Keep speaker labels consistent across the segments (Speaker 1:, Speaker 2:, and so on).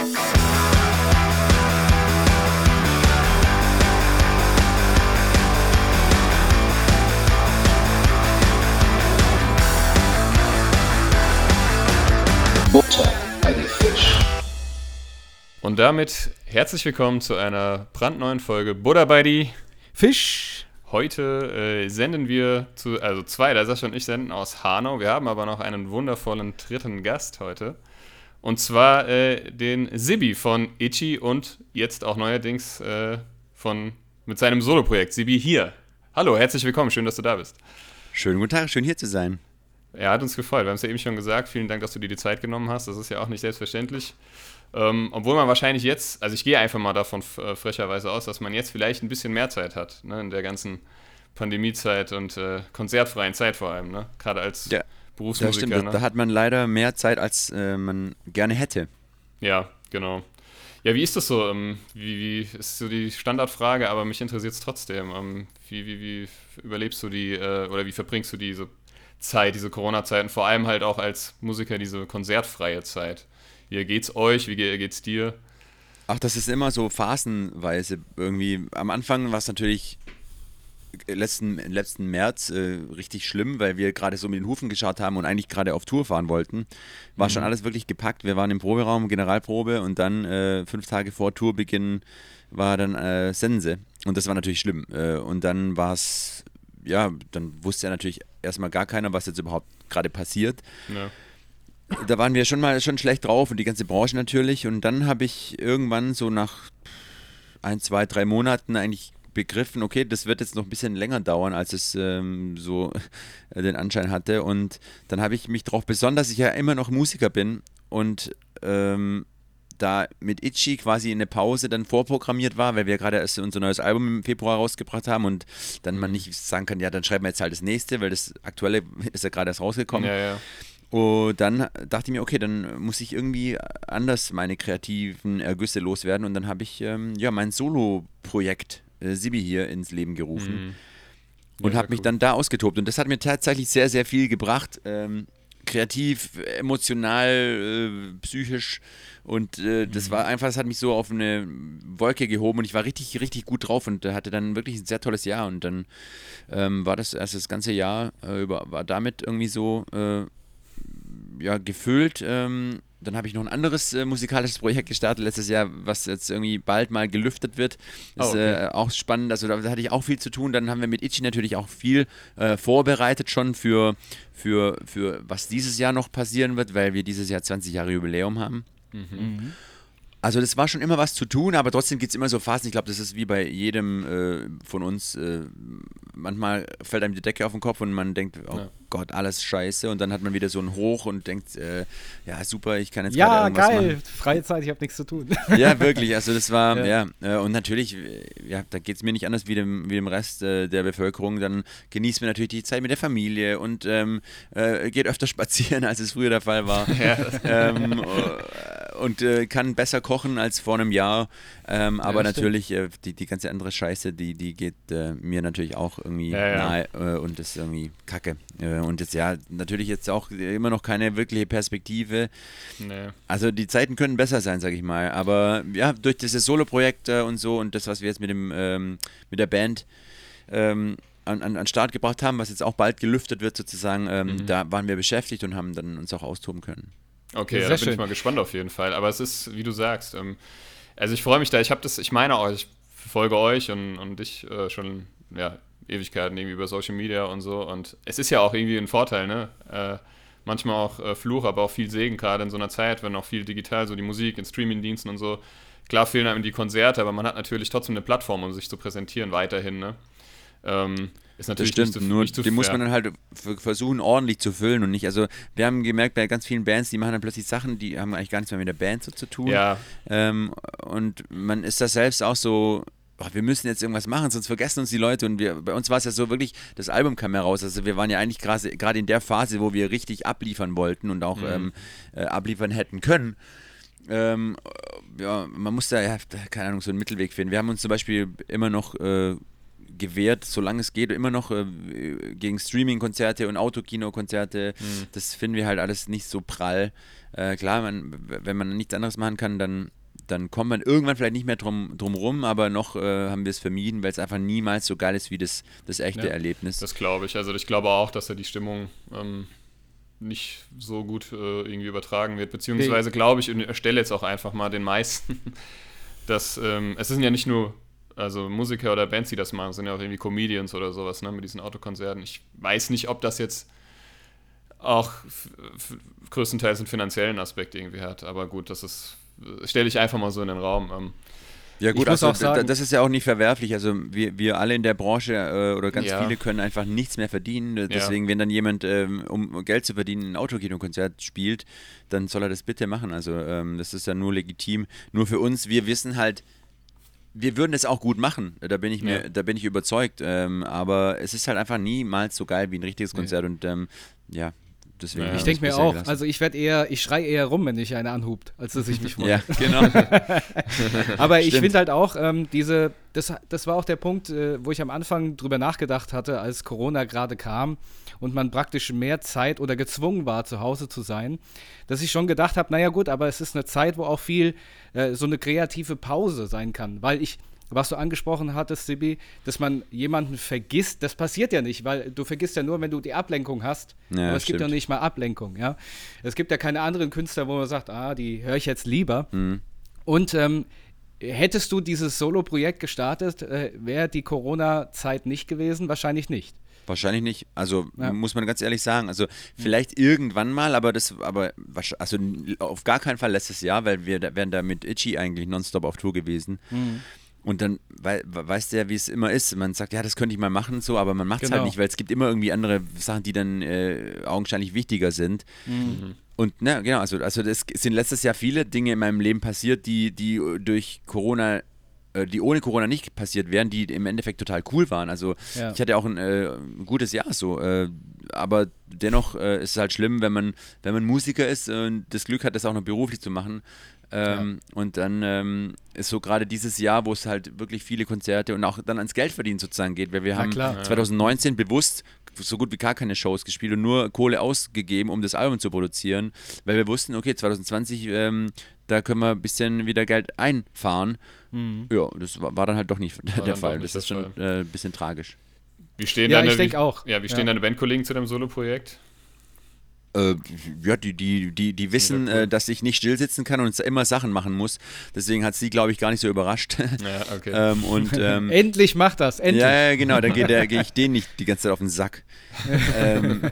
Speaker 1: Butter bei die Fisch.
Speaker 2: Und damit herzlich willkommen zu einer brandneuen Folge Buddha bei die
Speaker 3: Fisch.
Speaker 2: Heute äh, senden wir zu, also zwei, der Sascha und ich senden aus Hanau. Wir haben aber noch einen wundervollen dritten Gast heute. Und zwar äh, den Sibi von Ichi und jetzt auch neuerdings äh, von, mit seinem Soloprojekt Sibi hier. Hallo, herzlich willkommen, schön, dass du da bist.
Speaker 3: Schönen guten Tag, schön hier zu sein.
Speaker 2: Er hat uns gefreut, wir haben es ja eben schon gesagt. Vielen Dank, dass du dir die Zeit genommen hast. Das ist ja auch nicht selbstverständlich. Ähm, obwohl man wahrscheinlich jetzt, also ich gehe einfach mal davon äh, frecherweise aus, dass man jetzt vielleicht ein bisschen mehr Zeit hat, ne, in der ganzen Pandemiezeit und äh, konzertfreien Zeit vor allem, ne? Gerade als
Speaker 3: Ja,
Speaker 2: Berufsmusiker.
Speaker 3: Das stimmt,
Speaker 2: ne?
Speaker 3: da hat man leider mehr Zeit, als äh, man gerne hätte.
Speaker 2: Ja, genau. Ja, wie ist das so? Ähm, wie, wie ist so die Standardfrage, aber mich interessiert es trotzdem. Ähm, wie, wie, wie überlebst du die äh, oder wie verbringst du diese Zeit, diese Corona-Zeiten, vor allem halt auch als Musiker diese konzertfreie Zeit? Wie geht's euch? Wie ge- geht's dir?
Speaker 3: Ach, das ist immer so phasenweise irgendwie. Am Anfang war es natürlich letzten, letzten März äh, richtig schlimm, weil wir gerade so mit den Hufen geschaut haben und eigentlich gerade auf Tour fahren wollten. War schon alles wirklich gepackt. Wir waren im Proberaum, Generalprobe und dann äh, fünf Tage vor Tourbeginn war dann äh, Sense. Und das war natürlich schlimm. Äh, und dann war es, ja, dann wusste ja natürlich erstmal gar keiner, was jetzt überhaupt gerade passiert.
Speaker 2: Ja.
Speaker 3: da waren wir schon mal schon schlecht drauf und die ganze Branche natürlich. Und dann habe ich irgendwann so nach ein, zwei, drei Monaten eigentlich begriffen, okay, das wird jetzt noch ein bisschen länger dauern, als es ähm, so äh, den Anschein hatte. Und dann habe ich mich darauf besonnen, dass ich ja immer noch Musiker bin und ähm, da mit Itchy quasi eine Pause dann vorprogrammiert war, weil wir gerade erst unser neues Album im Februar rausgebracht haben und dann man nicht sagen kann, ja, dann schreiben wir jetzt halt das nächste, weil das aktuelle ist ja gerade erst rausgekommen.
Speaker 2: Ja, ja.
Speaker 3: Und dann dachte ich mir, okay, dann muss ich irgendwie anders meine kreativen Ergüsse loswerden. Und dann habe ich ähm, ja mein Solo-Projekt äh, Sibi hier ins Leben gerufen
Speaker 2: Mhm.
Speaker 3: und
Speaker 2: Ja,
Speaker 3: habe mich
Speaker 2: cool.
Speaker 3: dann da ausgetobt. Und das hat mir tatsächlich sehr, sehr viel gebracht. Ähm, kreativ, emotional, äh, psychisch. Und äh, das
Speaker 2: Mhm.
Speaker 3: war einfach, das hat mich so auf eine Wolke gehoben und ich war richtig, richtig gut drauf und hatte dann wirklich ein sehr tolles Jahr. Und dann ähm, war das erst das ganze Jahr äh, über, war damit irgendwie so äh, ja, gefüllt. Ähm, dann habe ich noch ein anderes äh, musikalisches Projekt gestartet letztes Jahr, was jetzt irgendwie bald mal gelüftet wird. Das
Speaker 2: Oh,
Speaker 3: ist
Speaker 2: okay.
Speaker 3: äh, auch spannend. Also da, da hatte ich auch viel zu tun. Dann haben wir mit Itchy natürlich auch viel äh, vorbereitet schon für, für, für was dieses Jahr noch passieren wird, weil wir dieses Jahr 20 Jahre Jubiläum haben. Also das war schon immer was zu tun, aber trotzdem gibt es immer so Phasen. Ich glaube, das ist wie bei jedem äh, von uns. Äh, manchmal fällt einem die Decke auf den Kopf und man denkt, oh
Speaker 2: Ja.
Speaker 3: Gott, alles scheiße. Und dann hat man wieder so ein Hoch und denkt, äh, ja super, ich kann jetzt
Speaker 4: Ja,
Speaker 3: gerade irgendwas
Speaker 4: geil.
Speaker 3: machen.
Speaker 4: Freie Zeit, ich habe nichts zu tun.
Speaker 3: Ja, wirklich. Also das war, ja,
Speaker 4: Ja.
Speaker 3: äh, und natürlich, äh, ja, da geht es mir nicht anders wie dem, wie dem Rest äh, der Bevölkerung. Dann genießt man natürlich die Zeit mit der Familie und ähm, äh, geht öfter spazieren, als es früher der Fall war. ähm, äh, und äh, kann besser kochen als vor einem Jahr. Ähm, aber
Speaker 4: stimmt.
Speaker 3: natürlich, äh, die, die ganze andere Scheiße, die, die geht äh, mir natürlich auch irgendwie
Speaker 2: Ja, ja.
Speaker 3: nahe äh, und ist irgendwie kacke. Äh, und jetzt, ja, natürlich jetzt auch immer noch keine wirkliche Perspektive.
Speaker 2: Nee.
Speaker 3: Also die Zeiten können besser sein, sag ich mal. Aber ja, durch dieses Solo-Projekt äh, und so und das, was wir jetzt mit dem ähm, mit der Band ähm, an, an, an Start gebracht haben, was jetzt auch bald gelüftet wird sozusagen, ähm,
Speaker 2: Mhm.
Speaker 3: da waren wir beschäftigt und haben dann uns auch austoben können.
Speaker 2: Okay,
Speaker 4: Ja,
Speaker 2: ja,
Speaker 4: sehr
Speaker 2: da bin ich
Speaker 4: schön.
Speaker 2: mal gespannt auf jeden Fall. Aber es ist, wie du sagst, ähm, also ich freue mich da, ich habe das, ich meine auch, ich verfolge euch und, und dich äh, schon, ja, Ewigkeiten irgendwie über Social Media und so. Und es ist ja auch irgendwie ein Vorteil, ne? Äh, manchmal auch äh, Fluch, aber auch viel Segen, gerade in so einer Zeit, wenn auch viel digital, so die Musik in Streamingdiensten und so. Klar fehlen einem die Konzerte, aber man hat natürlich trotzdem eine Plattform, um sich zu präsentieren weiterhin, ne? Ähm, ist
Speaker 3: Das
Speaker 2: natürlich
Speaker 3: stimmt,
Speaker 2: nicht zu,
Speaker 3: nur
Speaker 2: nicht zu
Speaker 3: die muss
Speaker 2: ja.
Speaker 3: man dann halt versuchen ordentlich zu füllen und nicht, also wir haben gemerkt bei ganz vielen Bands, die machen dann plötzlich Sachen, die haben eigentlich gar nichts mehr mit der Band so zu tun.
Speaker 2: Ja,
Speaker 3: Ähm, und man ist da selbst auch so, "Oh, wir müssen jetzt irgendwas machen, sonst vergessen uns die Leute. Und wir, bei uns war es ja so wirklich, das Album kam heraus. Also wir waren ja eigentlich gerade in der Phase, wo wir richtig abliefern wollten und auch ähm, äh, abliefern hätten können. Ähm, ja, man muss da, ja, keine Ahnung, so einen Mittelweg finden. Wir haben uns zum Beispiel immer noch äh, gewehrt, solange es geht, immer noch äh, gegen Streaming-Konzerte und Autokino-Konzerte. Mhm. Das finden wir halt alles nicht so prall. Äh, klar, man, wenn man nichts anderes machen kann, dann, dann kommt man irgendwann vielleicht nicht mehr drum, drum rum, aber noch äh, haben wir es vermieden, weil es einfach niemals so geil ist wie das, das echte ja, Erlebnis.
Speaker 2: Das glaube ich. Also ich glaube auch, dass er die Stimmung ähm, nicht so gut äh, irgendwie übertragen wird. Beziehungsweise glaube ich und erstelle jetzt auch einfach mal den meisten, dass ähm, es sind ja nicht nur also Musiker oder Bands, die das machen, sind ja auch irgendwie Comedians oder sowas, ne, mit diesen Autokonzerten. Ich weiß nicht, ob das jetzt auch größtenteils einen finanziellen Aspekt irgendwie hat, aber gut, das ist, stelle ich einfach mal so in den Raum. Ähm,
Speaker 3: ja gut, also sagen, das ist ja auch nicht verwerflich. Also wir, wir alle in der Branche äh, oder ganz ja. viele können einfach nichts mehr verdienen. Deswegen, ja. wenn dann jemand, ähm, um Geld zu verdienen, ein Autokino-Konzert spielt, dann soll er das bitte machen. Also ähm, das ist ja nur legitim. Nur für uns, wir wissen halt, wir würden es auch gut machen, da bin ich mir, ja. da bin ich überzeugt. Ähm, aber es ist halt einfach niemals so geil wie ein richtiges Konzert nee. und ähm, ja, deswegen. Ja.
Speaker 1: Ich denke mir auch, gelassen. also ich werde eher, ich schreie eher rum, wenn ich eine anhubt, als dass ich mich freue.
Speaker 3: ja, genau.
Speaker 1: aber ich finde halt auch, ähm, diese, das, das war auch der Punkt, äh, wo ich am Anfang drüber nachgedacht hatte, als Corona gerade kam und man praktisch mehr Zeit oder gezwungen war, zu Hause zu sein, dass ich schon gedacht habe, naja gut, aber es ist eine Zeit, wo auch viel äh, so eine kreative Pause sein kann, weil ich was du angesprochen hattest, Sibi, dass man jemanden vergisst, das passiert ja nicht, weil du vergisst ja nur, wenn du die Ablenkung hast. Ja, aber es stimmt. gibt ja nicht mal Ablenkung, ja. Es gibt ja keine anderen Künstler, wo man sagt, ah, die höre ich jetzt lieber. Mhm. Und ähm, hättest du dieses Solo-Projekt gestartet, äh, wäre die Corona-Zeit nicht gewesen? Wahrscheinlich nicht.
Speaker 3: Wahrscheinlich nicht. Also ja. muss man ganz ehrlich sagen. Also vielleicht mhm. irgendwann mal, aber das, aber also auf gar keinen Fall letztes Jahr, weil wir da, wären da mit Itchy eigentlich nonstop auf Tour gewesen. Mhm. Und dann wei weißt du ja, wie es immer ist. Man sagt, ja, das könnte ich mal machen, so, aber man macht es halt genau. halt nicht, weil es gibt immer irgendwie andere Sachen, die dann äh, augenscheinlich wichtiger sind. Mhm. Und na, genau, also, also es sind letztes Jahr viele Dinge in meinem Leben passiert, die, die durch Corona äh, die ohne Corona nicht passiert wären, die im Endeffekt total cool waren. Also ja. ich hatte auch ein, äh, ein, gutes Jahr so, äh, aber dennoch äh, ist es halt schlimm, wenn man, wenn man Musiker ist und das Glück hat, das auch noch beruflich zu machen. Ähm, ja. Und dann ähm, ist so gerade dieses Jahr, wo es halt wirklich viele Konzerte und auch dann ans Geld verdienen sozusagen geht, weil wir haben klar. 2019 bewusst so gut wie gar keine Shows gespielt und nur Kohle ausgegeben, um das Album zu produzieren, weil wir wussten, okay, 2020, ähm, da können wir ein bisschen wieder Geld einfahren. Mhm. Ja, das war, war, dann halt doch nicht war der Fall. Nicht das ist schon äh, ein bisschen tragisch.
Speaker 2: Wie stehen
Speaker 1: ja,
Speaker 2: deine,
Speaker 1: ich denke auch.
Speaker 2: Ja, wie stehen ja. deine Bandkollegen zu dem Solo-Projekt?
Speaker 3: Äh, ja, die, die, die, die wissen, ja, cool. äh, dass ich nicht still sitzen kann und immer Sachen machen muss. Deswegen hat sie, glaube ich, gar nicht so überrascht.
Speaker 2: Ja, okay.
Speaker 3: ähm, und, ähm,
Speaker 1: endlich macht das, endlich.
Speaker 3: Ja, ja genau, dann gehe geh ich denen nicht die ganze Zeit auf den Sack. ähm,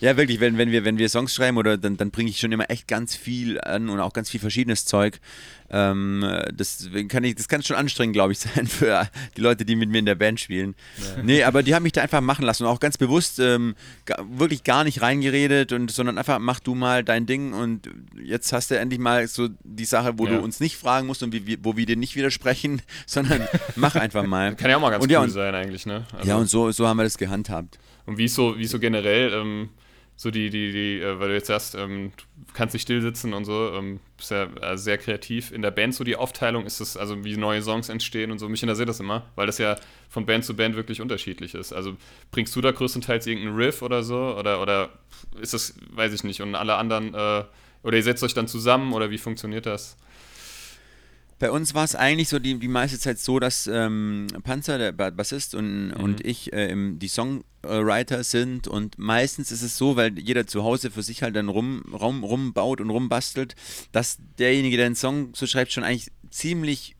Speaker 3: ja, wirklich, wenn, wenn, wir, wenn wir Songs schreiben, oder dann, dann bringe ich schon immer echt ganz viel an und auch ganz viel verschiedenes Zeug. Ähm, das, kann ich, das kann schon anstrengend, glaube ich, sein für die Leute, die mit mir in der Band spielen. Ja. Nee, aber die haben mich da einfach machen lassen und auch ganz bewusst ähm, wirklich gar nicht reingeredet, und, sondern einfach mach du mal dein Ding und jetzt hast du endlich mal so die Sache, wo ja. du uns nicht fragen musst und wie, wo wir dir nicht widersprechen, sondern mach einfach mal.
Speaker 2: Kann ja auch mal ganz
Speaker 3: und,
Speaker 2: cool
Speaker 3: ja, und,
Speaker 2: sein eigentlich, ne?
Speaker 3: Also ja, und so, so haben wir das gehandhabt.
Speaker 2: Und wie so, wie so generell, ähm, so die, die, die, äh, weil du jetzt sagst, ähm, du kannst nicht still sitzen und so, ähm, bist ja äh, sehr kreativ. In der Band so die Aufteilung ist es, also wie neue Songs entstehen und so, mich interessiert das immer, weil das ja von Band zu Band wirklich unterschiedlich ist. Also bringst du da größtenteils irgendeinen Riff oder so? Oder, oder ist das, weiß ich nicht, und alle anderen, äh, oder ihr setzt euch dann zusammen oder wie funktioniert das?
Speaker 3: Bei uns war es eigentlich so die, die meiste Zeit so, dass ähm, Panzer, der Bassist und, mhm. und ich äh, die Songwriter sind und meistens ist es so, weil jeder zu Hause für sich halt dann rum, rum, rumbaut und rumbastelt, dass derjenige, der einen Song so schreibt, schon eigentlich ziemlich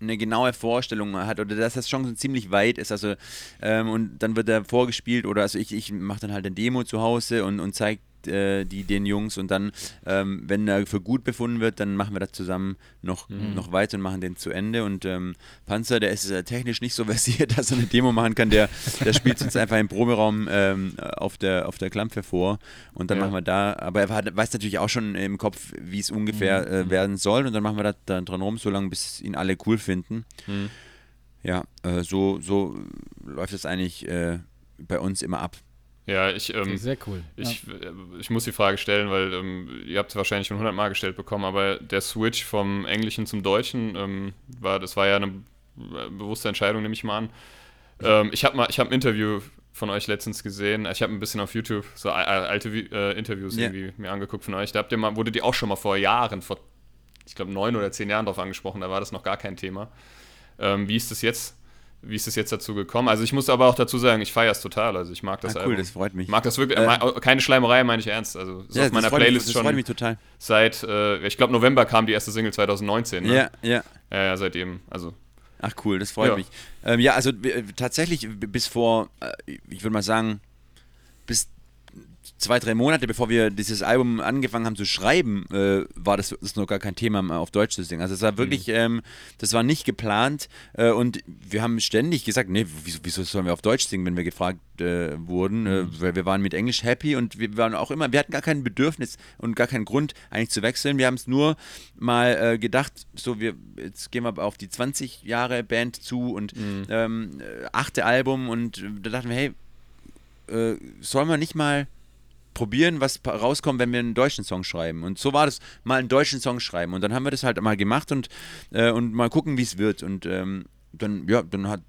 Speaker 3: eine genaue Vorstellung hat oder dass das schon ziemlich weit ist. Also ähm, und dann wird er vorgespielt oder also ich, ich mache dann halt ein Demo zu Hause und, und zeige äh, die den Jungs und dann, ähm, wenn er für gut befunden wird, dann machen wir das zusammen noch, mhm. noch weiter und machen den zu Ende. Und ähm, Panzer, der ist äh, technisch nicht so versiert, dass er eine Demo machen kann, der, der spielt uns einfach im Proberaum ähm, auf, der, auf der Klampfe vor und dann ja. machen wir da, aber er hat, weiß natürlich auch schon im Kopf, wie es ungefähr mhm. äh, werden soll und dann machen wir da dann dran rum, solange bis ihn alle cool finden. Mhm. Ja, äh, so, so läuft es eigentlich äh, bei uns immer ab.
Speaker 2: Ja, ich, ähm,
Speaker 1: sehr cool.
Speaker 2: Ich, ja. Äh, ich muss die Frage stellen, weil ähm, ihr habt es wahrscheinlich schon hundertmal gestellt bekommen, aber der Switch vom Englischen zum Deutschen ähm, war, das war ja eine bewusste Entscheidung, nehme ich mal an. Ähm, ich habe mal, ich habe ein Interview von euch letztens gesehen. Ich habe ein bisschen auf YouTube so alte äh, Interviews yeah. irgendwie mir angeguckt von euch. Da habt ihr mal, wurde die auch schon mal vor Jahren, vor ich glaube neun oder zehn Jahren drauf angesprochen. Da war das noch gar kein Thema. Ähm, wie ist das jetzt? Wie ist es jetzt dazu gekommen? Also ich muss aber auch dazu sagen, ich feiere es total. Also ich mag das
Speaker 3: ah, cool, Album. das freut mich.
Speaker 2: Mag das wirklich. Äh, keine Schleimerei, meine ich ernst. Also
Speaker 3: ist ja, auf meiner Playlist mich, das schon.
Speaker 2: mich total. Seit, äh, ich glaube November kam die erste Single 2019. Ne?
Speaker 3: Ja, ja.
Speaker 2: Ja, ja, seitdem. Also
Speaker 3: Ach cool, das freut ja. mich. Ähm, ja, also tatsächlich bis vor, äh, ich würde mal sagen, zwei, drei Monate, bevor wir dieses Album angefangen haben zu schreiben, äh, war das, das noch gar kein Thema auf Deutsch zu singen. Also es war wirklich, mhm. ähm, das war nicht geplant äh, und wir haben ständig gesagt, nee, wieso, wieso, sollen wir auf Deutsch singen, wenn wir gefragt äh, wurden, äh, mhm. weil wir waren mit Englisch happy und wir waren auch immer, wir hatten gar kein Bedürfnis und gar keinen Grund eigentlich zu wechseln. Wir haben es nur mal äh, gedacht, so wir, jetzt gehen wir auf die 20 Jahre Band zu und mhm. ähm, äh, achte Album und da dachten wir, hey, sollen wir nicht mal probieren, was rauskommt, wenn wir einen deutschen Song schreiben. Und so war das, mal einen deutschen Song schreiben. Und dann haben wir das halt mal gemacht und, äh, und mal gucken, wie es wird. Und ähm, dann, ja, dann hat,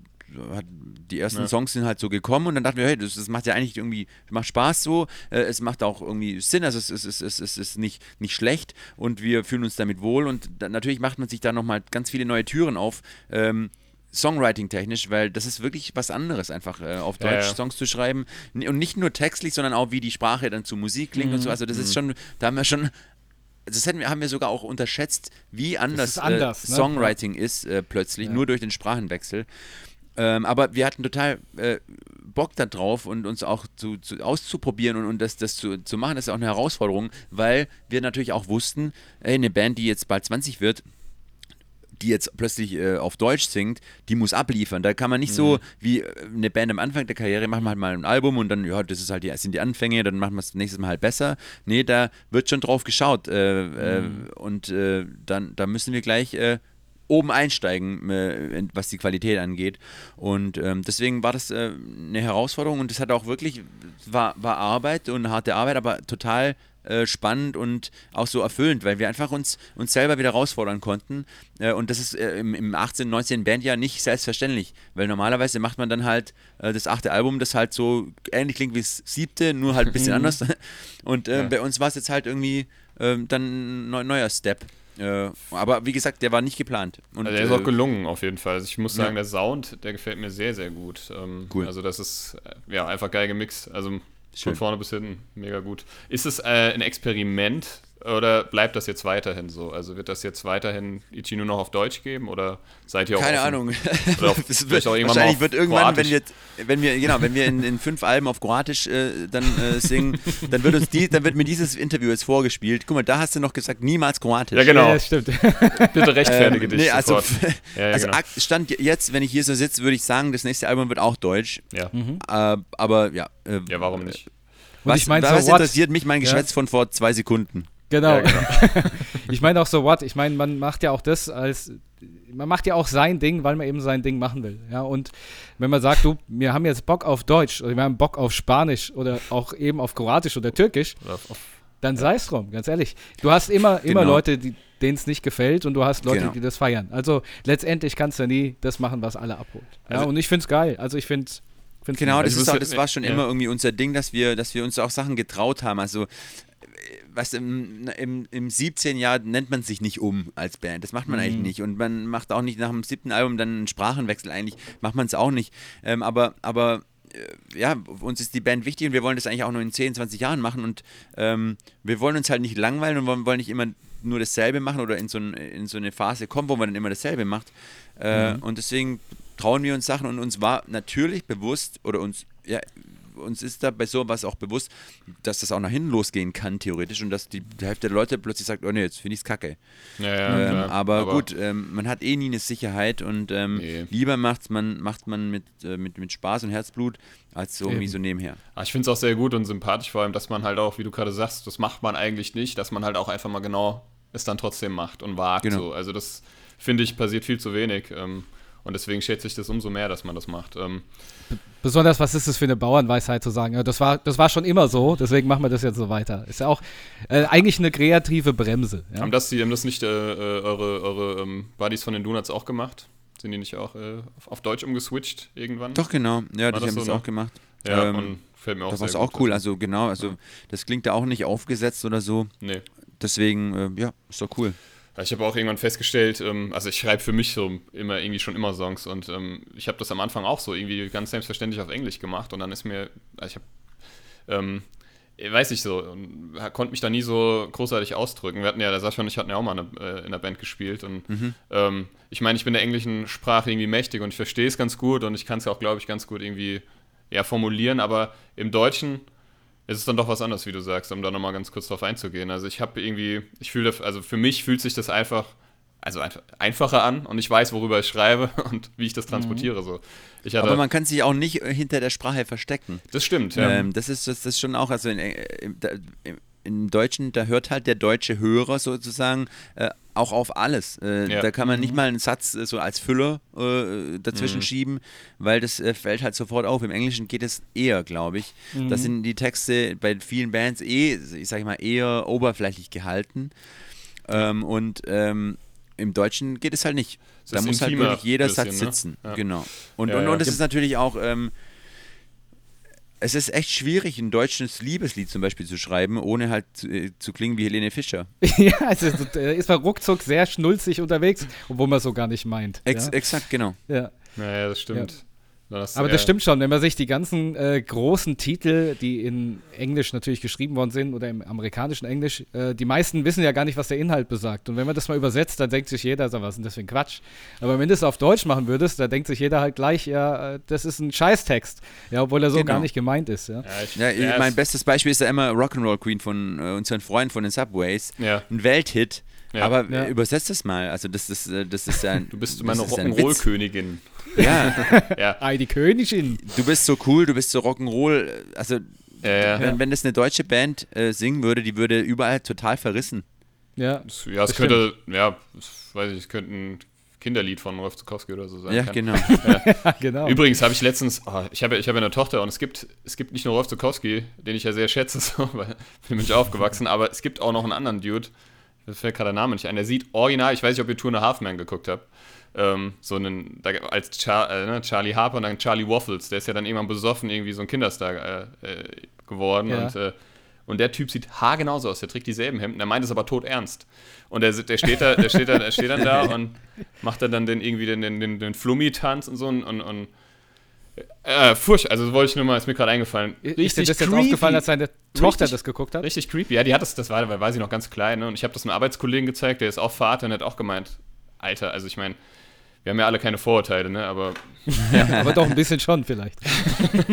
Speaker 3: hat die ersten ja. Songs sind halt so gekommen und dann dachten wir, hey, das, das macht ja eigentlich irgendwie, macht Spaß so, äh, es macht auch irgendwie Sinn, also es, es, es, es, es ist nicht, nicht schlecht und wir fühlen uns damit wohl und da, natürlich macht man sich da nochmal ganz viele neue Türen auf. Ähm, Songwriting-technisch, weil das ist wirklich was anderes, einfach äh, auf Deutsch ja, ja. Songs zu schreiben. Und nicht nur textlich, sondern auch wie die Sprache dann zu Musik klingt mhm. und so. Also das mhm. ist schon, da haben wir schon, das hätten wir, haben wir sogar auch unterschätzt, wie anders, anders äh, ne? Songwriting ist äh, plötzlich, ja. nur durch den Sprachenwechsel. Ähm, aber wir hatten total äh, Bock darauf und uns auch zu, zu auszuprobieren und, und das, das zu, zu machen, das ist auch eine Herausforderung, weil wir natürlich auch wussten, ey, eine Band, die jetzt bald 20 wird, die jetzt plötzlich äh, auf Deutsch singt, die muss abliefern. Da kann man nicht mhm. so wie äh, eine Band am Anfang der Karriere, machen wir halt mal ein Album und dann, ja, das ist halt die, sind die Anfänge, dann machen wir es nächstes Mal halt besser. Nee, da wird schon drauf geschaut. Äh, äh mhm. und äh, dann da müssen wir gleich äh, oben einsteigen, was die Qualität angeht. Und ähm, deswegen war das eine Herausforderung und es hat auch wirklich, war, war Arbeit und harte Arbeit, aber total äh, spannend und auch so erfüllend, weil wir einfach uns, uns selber wieder herausfordern konnten. Äh, und das ist äh, im, im 18., 19. Bandjahr nicht selbstverständlich, weil normalerweise macht man dann halt äh, das achte Album, das halt so ähnlich klingt wie das siebte, nur halt ein bisschen anders. Und äh, ja. bei uns war es jetzt halt irgendwie ähm, dann ein neuer Step. Äh, aber wie gesagt, der war nicht geplant.
Speaker 2: Und, also der ist auch gelungen auf jeden Fall. Also ich muss sagen, ja. der Sound, der gefällt mir sehr, sehr gut. Ähm, cool. Also das ist ja einfach geil gemixt. Also Schön. Von vorne bis hinten, mega gut. Ist es äh, ein Experiment oder bleibt das jetzt weiterhin so? Also wird das jetzt weiterhin Ichi nur noch auf Deutsch geben oder seid ihr auch
Speaker 3: Keine offen? Ahnung. Auf, wird, wahrscheinlich wird irgendwann, wenn wir, wenn wir, genau, wenn wir in, in fünf Alben auf Kroatisch äh, dann äh, singen, dann wird uns die, dann wird mir dieses Interview jetzt vorgespielt. Guck mal, da hast du noch gesagt, niemals Kroatisch.
Speaker 2: Ja, genau.
Speaker 1: Ja, stimmt.
Speaker 2: Bitte rechtfertige ähm, dich. Nee,
Speaker 3: also, ja, ja, also genau. Stand jetzt, wenn ich hier so sitze, würde ich sagen, das nächste Album wird auch Deutsch.
Speaker 2: Ja.
Speaker 3: Mhm. Äh, aber ja.
Speaker 2: Äh, ja, warum nicht?
Speaker 3: Was, ich mein, was so interessiert mich mein Geschwätz ja. von vor zwei Sekunden?
Speaker 1: Genau. Ja, genau. ich meine auch so what. Ich meine, man macht ja auch das als man macht ja auch sein Ding, weil man eben sein Ding machen will. Ja, und wenn man sagt, du, wir haben jetzt Bock auf Deutsch oder wir haben Bock auf Spanisch oder auch eben auf Kroatisch oder Türkisch, dann ja. sei es drum, ganz ehrlich. Du hast immer, immer genau. Leute, denen es nicht gefällt und du hast Leute, genau. die das feiern. Also letztendlich kannst du nie das machen, was alle abholt. Ja, also, und ich finde es geil. Also ich finde
Speaker 3: genau, das, ist auch, das war schon ja. immer irgendwie unser Ding, dass wir, dass wir uns auch Sachen getraut haben. Also was im, im, im 17. Jahr nennt man sich nicht um als Band. Das macht man mhm. eigentlich nicht. Und man macht auch nicht nach dem siebten Album dann einen Sprachenwechsel. Eigentlich macht man es auch nicht. Ähm, aber, aber äh, ja, uns ist die Band wichtig und wir wollen das eigentlich auch nur in 10, 20 Jahren machen. Und ähm, wir wollen uns halt nicht langweilen und wollen, wollen nicht immer nur dasselbe machen oder in so, ein, in so eine Phase kommen, wo man dann immer dasselbe macht. Äh, mhm. Und deswegen trauen wir uns Sachen und uns war natürlich bewusst oder uns, ja, uns ist da bei sowas auch bewusst, dass das auch nach hinten losgehen kann, theoretisch, und dass die Hälfte der Leute plötzlich sagt, oh ne, jetzt finde ich es kacke.
Speaker 2: Ja, ja,
Speaker 3: ähm, aber, aber, gut, ähm, man hat eh nie eine Sicherheit und ähm, nee. lieber macht's man, macht man mit, äh, mit, mit Spaß und Herzblut, als so irgendwie so nebenher.
Speaker 2: Ah, ich finde es auch sehr gut und sympathisch, vor allem, dass man halt auch, wie du gerade sagst, das macht man eigentlich nicht, dass man halt auch einfach mal genau es dann trotzdem macht und wagt. Genau. So. Also das finde ich passiert viel zu wenig. Ähm, und deswegen schätze ich das umso mehr, dass man das macht.
Speaker 1: Besonders, was ist das für eine Bauernweisheit zu sagen? Ja, das, war, das war schon immer so, deswegen machen wir das jetzt so weiter. Ist ja auch äh, eigentlich eine kreative Bremse. Ja?
Speaker 2: Haben, das, die, haben das nicht äh, äh eure, eure ähm, Buddies von den Donuts auch gemacht? Sind die nicht auch äh, auf, Deutsch umgeswitcht irgendwann?
Speaker 3: Doch, genau. Ja, die haben so, das ne? auch gemacht.
Speaker 2: Ja, ähm, und fällt mir auch
Speaker 3: Das war auch cool. Also genau, also ja. das klingt da auch nicht aufgesetzt oder so.
Speaker 2: Nee.
Speaker 3: Deswegen, äh, ja, ist doch cool.
Speaker 2: Ich habe auch irgendwann festgestellt, ähm, also ich schreibe für mich so immer irgendwie schon immer Songs und ähm, ich habe das am Anfang auch so irgendwie ganz selbstverständlich auf Englisch gemacht und dann ist mir, also ich habe, ähm, weiß ich so, konnte mich da nie so großartig ausdrücken. Wir hatten ja, der Sascha und ich hatten ja auch mal eine, äh, in der Band gespielt und mhm. ähm, ich meine, ich bin der englischen Sprache irgendwie mächtig und ich verstehe es ganz gut und ich kann es auch, glaube ich, ganz gut irgendwie ja, formulieren, aber im Deutschen ist es dann doch was anderes, wie du sagst, um da nochmal ganz kurz drauf einzugehen. Also ich habe irgendwie, ich fühle, also für mich fühlt sich das einfach, also einfach einfacher an und ich weiß, worüber ich schreibe und wie ich das transportiere. So.
Speaker 3: Hatte, Aber man kann sich auch nicht hinter der Sprache verstecken.
Speaker 2: Das stimmt, ja.
Speaker 3: Ähm, das, ist, das ist schon auch, also in, äh, in, in, im Deutschen, da hört halt der deutsche Hörer sozusagen äh, auch auf alles. Äh, ja. Da kann man nicht mhm. mal einen Satz äh, so als Füller äh, dazwischen mhm. schieben, weil das äh, fällt halt sofort auf. Im Englischen geht es eher, glaube ich. Mhm. Das sind die Texte bei vielen Bands eh, ich sage mal, eher oberflächlich gehalten. Ähm, und ähm, im Deutschen geht es halt nicht. Da muss halt wirklich jeder bisschen, Satz ne? sitzen. Ne? Ja. Genau. Und, ja, und, und es ist natürlich auch. Ähm, es ist echt schwierig, ein deutsches Liebeslied zum Beispiel zu schreiben, ohne halt zu, äh, zu klingen wie Helene Fischer.
Speaker 1: ja, also ist man ruckzuck sehr schnulzig unterwegs, obwohl man es so gar nicht meint.
Speaker 3: Ex
Speaker 1: ja?
Speaker 3: Exakt, genau.
Speaker 2: Ja, naja, das stimmt. Ja.
Speaker 1: Das, Aber das stimmt schon, wenn man sich die ganzen äh, großen Titel, die in Englisch natürlich geschrieben worden sind oder im amerikanischen Englisch, äh, die meisten wissen ja gar nicht, was der Inhalt besagt. Und wenn man das mal übersetzt, dann denkt sich jeder, was ist denn das für ein Quatsch? Aber wenn du es auf Deutsch machen würdest, dann denkt sich jeder halt gleich, ja, äh, das ist ein Scheißtext. Ja, obwohl er so genau. gar nicht gemeint ist. Ja,
Speaker 3: ja, ich, ja mein bestes Beispiel ist ja immer Rock'n'Roll Queen von äh, unseren Freunden von den Subways.
Speaker 2: Ja.
Speaker 3: Ein Welthit. Ja. Aber ja. übersetzt das mal. Also das ist, äh, das ist ein.
Speaker 2: Du bist meine Rock'n'Roll-Königin.
Speaker 3: Ja.
Speaker 1: ja. Ei, die Königin.
Speaker 3: Du bist so cool, du bist so Rock'n'Roll. Also, ja, wenn, wenn das eine deutsche Band äh, singen würde, die würde überall total verrissen.
Speaker 2: Ja, ja es könnte, ja, weiß ich, es könnte ein Kinderlied von Rolf Zukowski oder so sein.
Speaker 3: Ja, kann. genau.
Speaker 2: Ja. genau. Übrigens habe ich letztens, oh, ich habe ich hab eine Tochter und es gibt, es gibt nicht nur Rolf Zukowski, den ich ja sehr schätze, so, weil ich bin nämlich aufgewachsen, aber es gibt auch noch einen anderen Dude, mir fällt gerade der Name nicht ein, der sieht original, ich weiß nicht, ob ihr Tour eine Halfman geguckt habt, ähm, so einen, da, als Char, äh, ne, Charlie Harper und dann Charlie Waffles, der ist ja dann irgendwann besoffen irgendwie so ein Kinderstar äh, äh, geworden ja. und, äh, und der Typ sieht haargenauso aus, der trägt dieselben Hemden, der meint es aber tot ernst. Und der, der steht da, der steht da, der steht dann da und macht dann, den irgendwie den, den, den, den Flummi-Tanz und so und, und äh, furcht, also wollte ich nur mal, ist mir gerade eingefallen.
Speaker 1: Richtig ist dir das jetzt aufgefallen, als seine Tochter richtig, das geguckt hat?
Speaker 2: Richtig creepy. Ja, die hat das, das war, weil war sie noch ganz klein, ne? Und ich habe das einem Arbeitskollegen gezeigt, der ist auch Vater und hat auch gemeint, Alter, also ich meine, wir haben ja alle keine Vorurteile, ne? Aber.
Speaker 1: ja, aber doch ein bisschen schon vielleicht.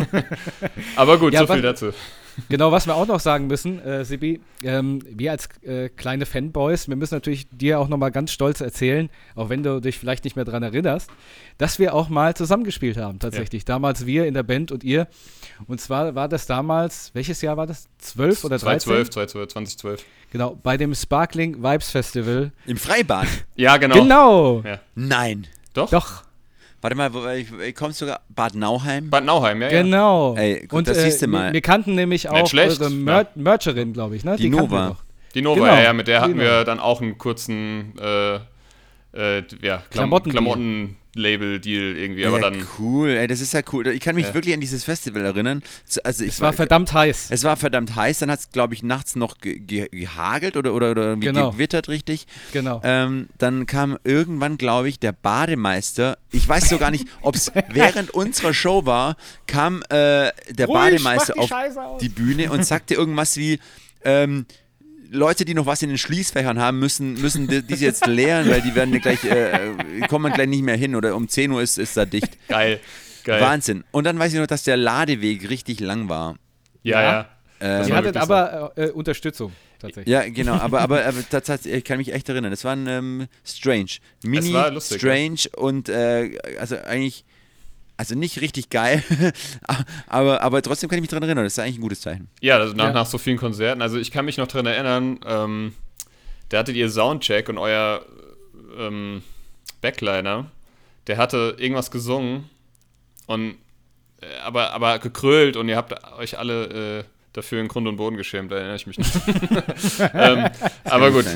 Speaker 2: aber gut, ja, so viel dazu.
Speaker 1: Genau, was wir auch noch sagen müssen, äh, Sibi, ähm, wir als äh, kleine Fanboys, wir müssen natürlich dir auch nochmal ganz stolz erzählen, auch wenn du dich vielleicht nicht mehr daran erinnerst, dass wir auch mal zusammengespielt haben, tatsächlich. Ja. Damals wir in der Band und ihr. Und zwar war das damals, welches Jahr war das? 12 oder 13?
Speaker 2: 2012, 2012.
Speaker 1: Genau, bei dem Sparkling Vibes Festival.
Speaker 3: Im Freibad?
Speaker 2: ja, genau.
Speaker 1: Genau. Ja.
Speaker 3: Nein.
Speaker 2: Doch?
Speaker 1: Doch.
Speaker 3: Warte mal, ich, ich kommst sogar Bad Nauheim?
Speaker 2: Bad Nauheim, ja.
Speaker 1: Genau.
Speaker 3: Ey, gut, und das äh, siehst du mal.
Speaker 1: Wir, wir kannten nämlich auch eure Mer ja. Mercherin, glaube ich, ne?
Speaker 3: Die, Die Nova.
Speaker 2: Die Nova, genau. ja, ja, mit der hatten genau. wir dann auch einen kurzen äh, äh, ja, Klam Klamotten, Klamotten Label-Deal irgendwie, aber
Speaker 3: ja,
Speaker 2: dann.
Speaker 3: Cool, ey, das ist ja cool. Ich kann mich ja. wirklich an dieses Festival erinnern. Also
Speaker 1: es war, war, verdammt heiß.
Speaker 3: Es war verdammt heiß, dann hat es, glaube ich, nachts noch ge ge gehagelt oder, oder, oder genau. gewittert, richtig.
Speaker 1: Genau.
Speaker 3: Ähm, dann kam irgendwann, glaube ich, der Bademeister. Ich weiß so gar nicht, ob es während unserer Show war, kam äh, der Ruhig, Bademeister auf die Bühne und sagte irgendwas wie. Ähm, Leute, die noch was in den Schließfächern haben, müssen, müssen diese jetzt leeren, weil die werden gleich, äh, kommen gleich nicht mehr hin oder um 10 Uhr ist, ist da dicht.
Speaker 2: Geil. Geil.
Speaker 3: Wahnsinn. Und dann weiß ich noch, dass der Ladeweg richtig lang war.
Speaker 2: Ja, ja.
Speaker 1: ja. Ähm, hattet aber äh, Unterstützung. Tatsächlich.
Speaker 3: Ja, genau, aber, aber, aber tatsächlich, ich kann mich echt erinnern. Das war ein ähm, Strange. Mini, lustig, Strange ja. und äh, also eigentlich also nicht richtig geil, aber, aber trotzdem kann ich mich daran erinnern. Das ist eigentlich ein gutes Zeichen.
Speaker 2: Ja, also nach, ja. nach so vielen Konzerten. Also ich kann mich noch daran erinnern, ähm, da hattet ihr Soundcheck und euer ähm, Backliner, der hatte irgendwas gesungen und äh, aber, aber gekrölt und ihr habt euch alle äh, dafür in Grund und Boden geschämt, da erinnere ich mich nicht. ähm, aber gut.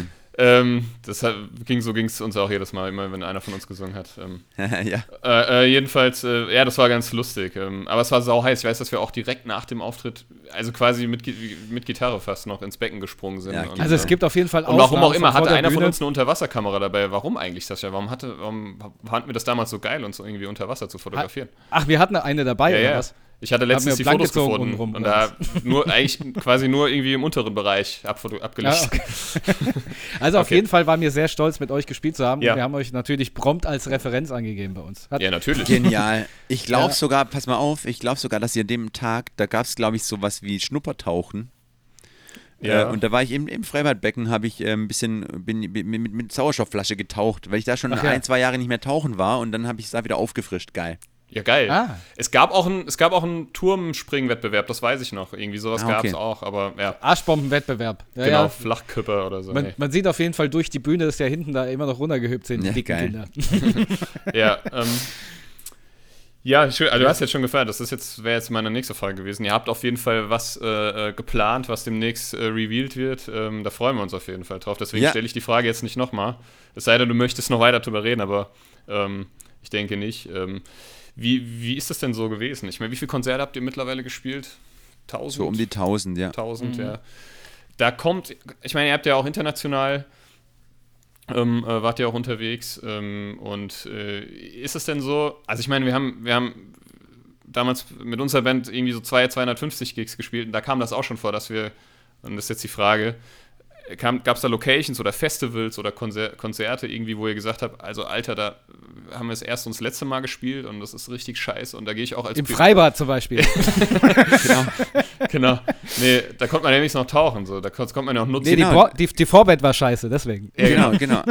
Speaker 2: Ähm, das hat, ging, so ging es uns auch jedes Mal, immer wenn einer von uns gesungen hat. Ähm,
Speaker 3: ja.
Speaker 2: Äh, äh, jedenfalls, äh, ja, das war ganz lustig. Ähm, aber es war sau heiß. Ich weiß, dass wir auch direkt nach dem Auftritt, also quasi mit, mit Gitarre fast noch ins Becken gesprungen sind.
Speaker 1: Ja,
Speaker 2: und,
Speaker 1: also es gibt auf jeden Fall
Speaker 2: auch. Und warum auch immer, hatte einer von uns eine Unterwasserkamera dabei. Warum eigentlich, Sascha? Warum, hatte, warum fanden wir das damals so geil, uns irgendwie unter Wasser zu fotografieren?
Speaker 1: Ach, wir hatten eine dabei,
Speaker 2: ja,
Speaker 1: oder
Speaker 2: ja.
Speaker 1: was?
Speaker 2: Ich hatte letztens die Fotos gefunden rum, und da nur eigentlich quasi nur irgendwie im unteren Bereich abgelichtet. Ja,
Speaker 1: okay. also auf okay. jeden Fall waren wir sehr stolz, mit euch gespielt zu haben. Ja. wir haben euch natürlich prompt als Referenz angegeben bei uns.
Speaker 2: Hat ja, natürlich.
Speaker 3: Genial. Ich glaube ja. sogar, pass mal auf, ich glaube sogar, dass ihr an dem Tag, da gab es glaube ich sowas wie Schnuppertauchen. Ja. Äh, und da war ich im, im Freibadbecken, habe ich äh, ein bisschen bin, bin, mit, mit Sauerstoffflasche getaucht, weil ich da schon Ach, ein, zwei Jahre nicht mehr tauchen war und dann habe ich es da wieder aufgefrischt. Geil.
Speaker 2: Ja, geil. Ah. Es gab auch einen, es gab auch einen Turmspringwettbewerb, das weiß ich noch. Irgendwie sowas ah, okay. gab es auch, aber ja.
Speaker 1: Arschbombenwettbewerb.
Speaker 2: Ja, genau, ja. Flachküpper oder so.
Speaker 1: Man, man, sieht auf jeden Fall durch die Bühne, dass ja hinten da immer noch runtergehüpft sind,
Speaker 3: ja,
Speaker 1: die dicken
Speaker 3: Kinder.
Speaker 2: ja, ähm, ja, schön. Also du hast jetzt schon gefeiert, das ist jetzt, wäre jetzt meine nächste Frage gewesen. Ihr habt auf jeden Fall was äh, äh, geplant, was demnächst äh, revealed wird. Ähm, da freuen wir uns auf jeden Fall drauf. Deswegen ja. stelle ich die Frage jetzt nicht nochmal. Es sei denn, du möchtest noch weiter drüber reden, aber ähm, ich denke nicht. Ähm, wie, wie ist das denn so gewesen? Ich meine, wie viele Konzerte habt ihr mittlerweile gespielt?
Speaker 3: Tausend? So um die tausend, ja.
Speaker 2: Tausend, mhm. ja. Da kommt, ich meine, ihr habt ja auch international, ähm, äh, wart ihr auch unterwegs ähm, und äh, ist es denn so, also ich meine, wir haben, wir haben damals mit unserer Band irgendwie so zwei 250 Gigs gespielt und da kam das auch schon vor, dass wir, und das ist jetzt die Frage, gab es da Locations oder Festivals oder Konzer Konzerte irgendwie, wo ihr gesagt habt, also Alter, da haben wir es erst und das letzte Mal gespielt und das ist richtig scheiße und da gehe ich auch als
Speaker 1: Im Freibad zum Beispiel.
Speaker 2: genau. genau. Nee, da konnte man nämlich noch tauchen, so. da konnte man ja auch nutzen. Nee,
Speaker 1: genau. die, die, die Vorband war scheiße, deswegen.
Speaker 3: Ja, genau, genau.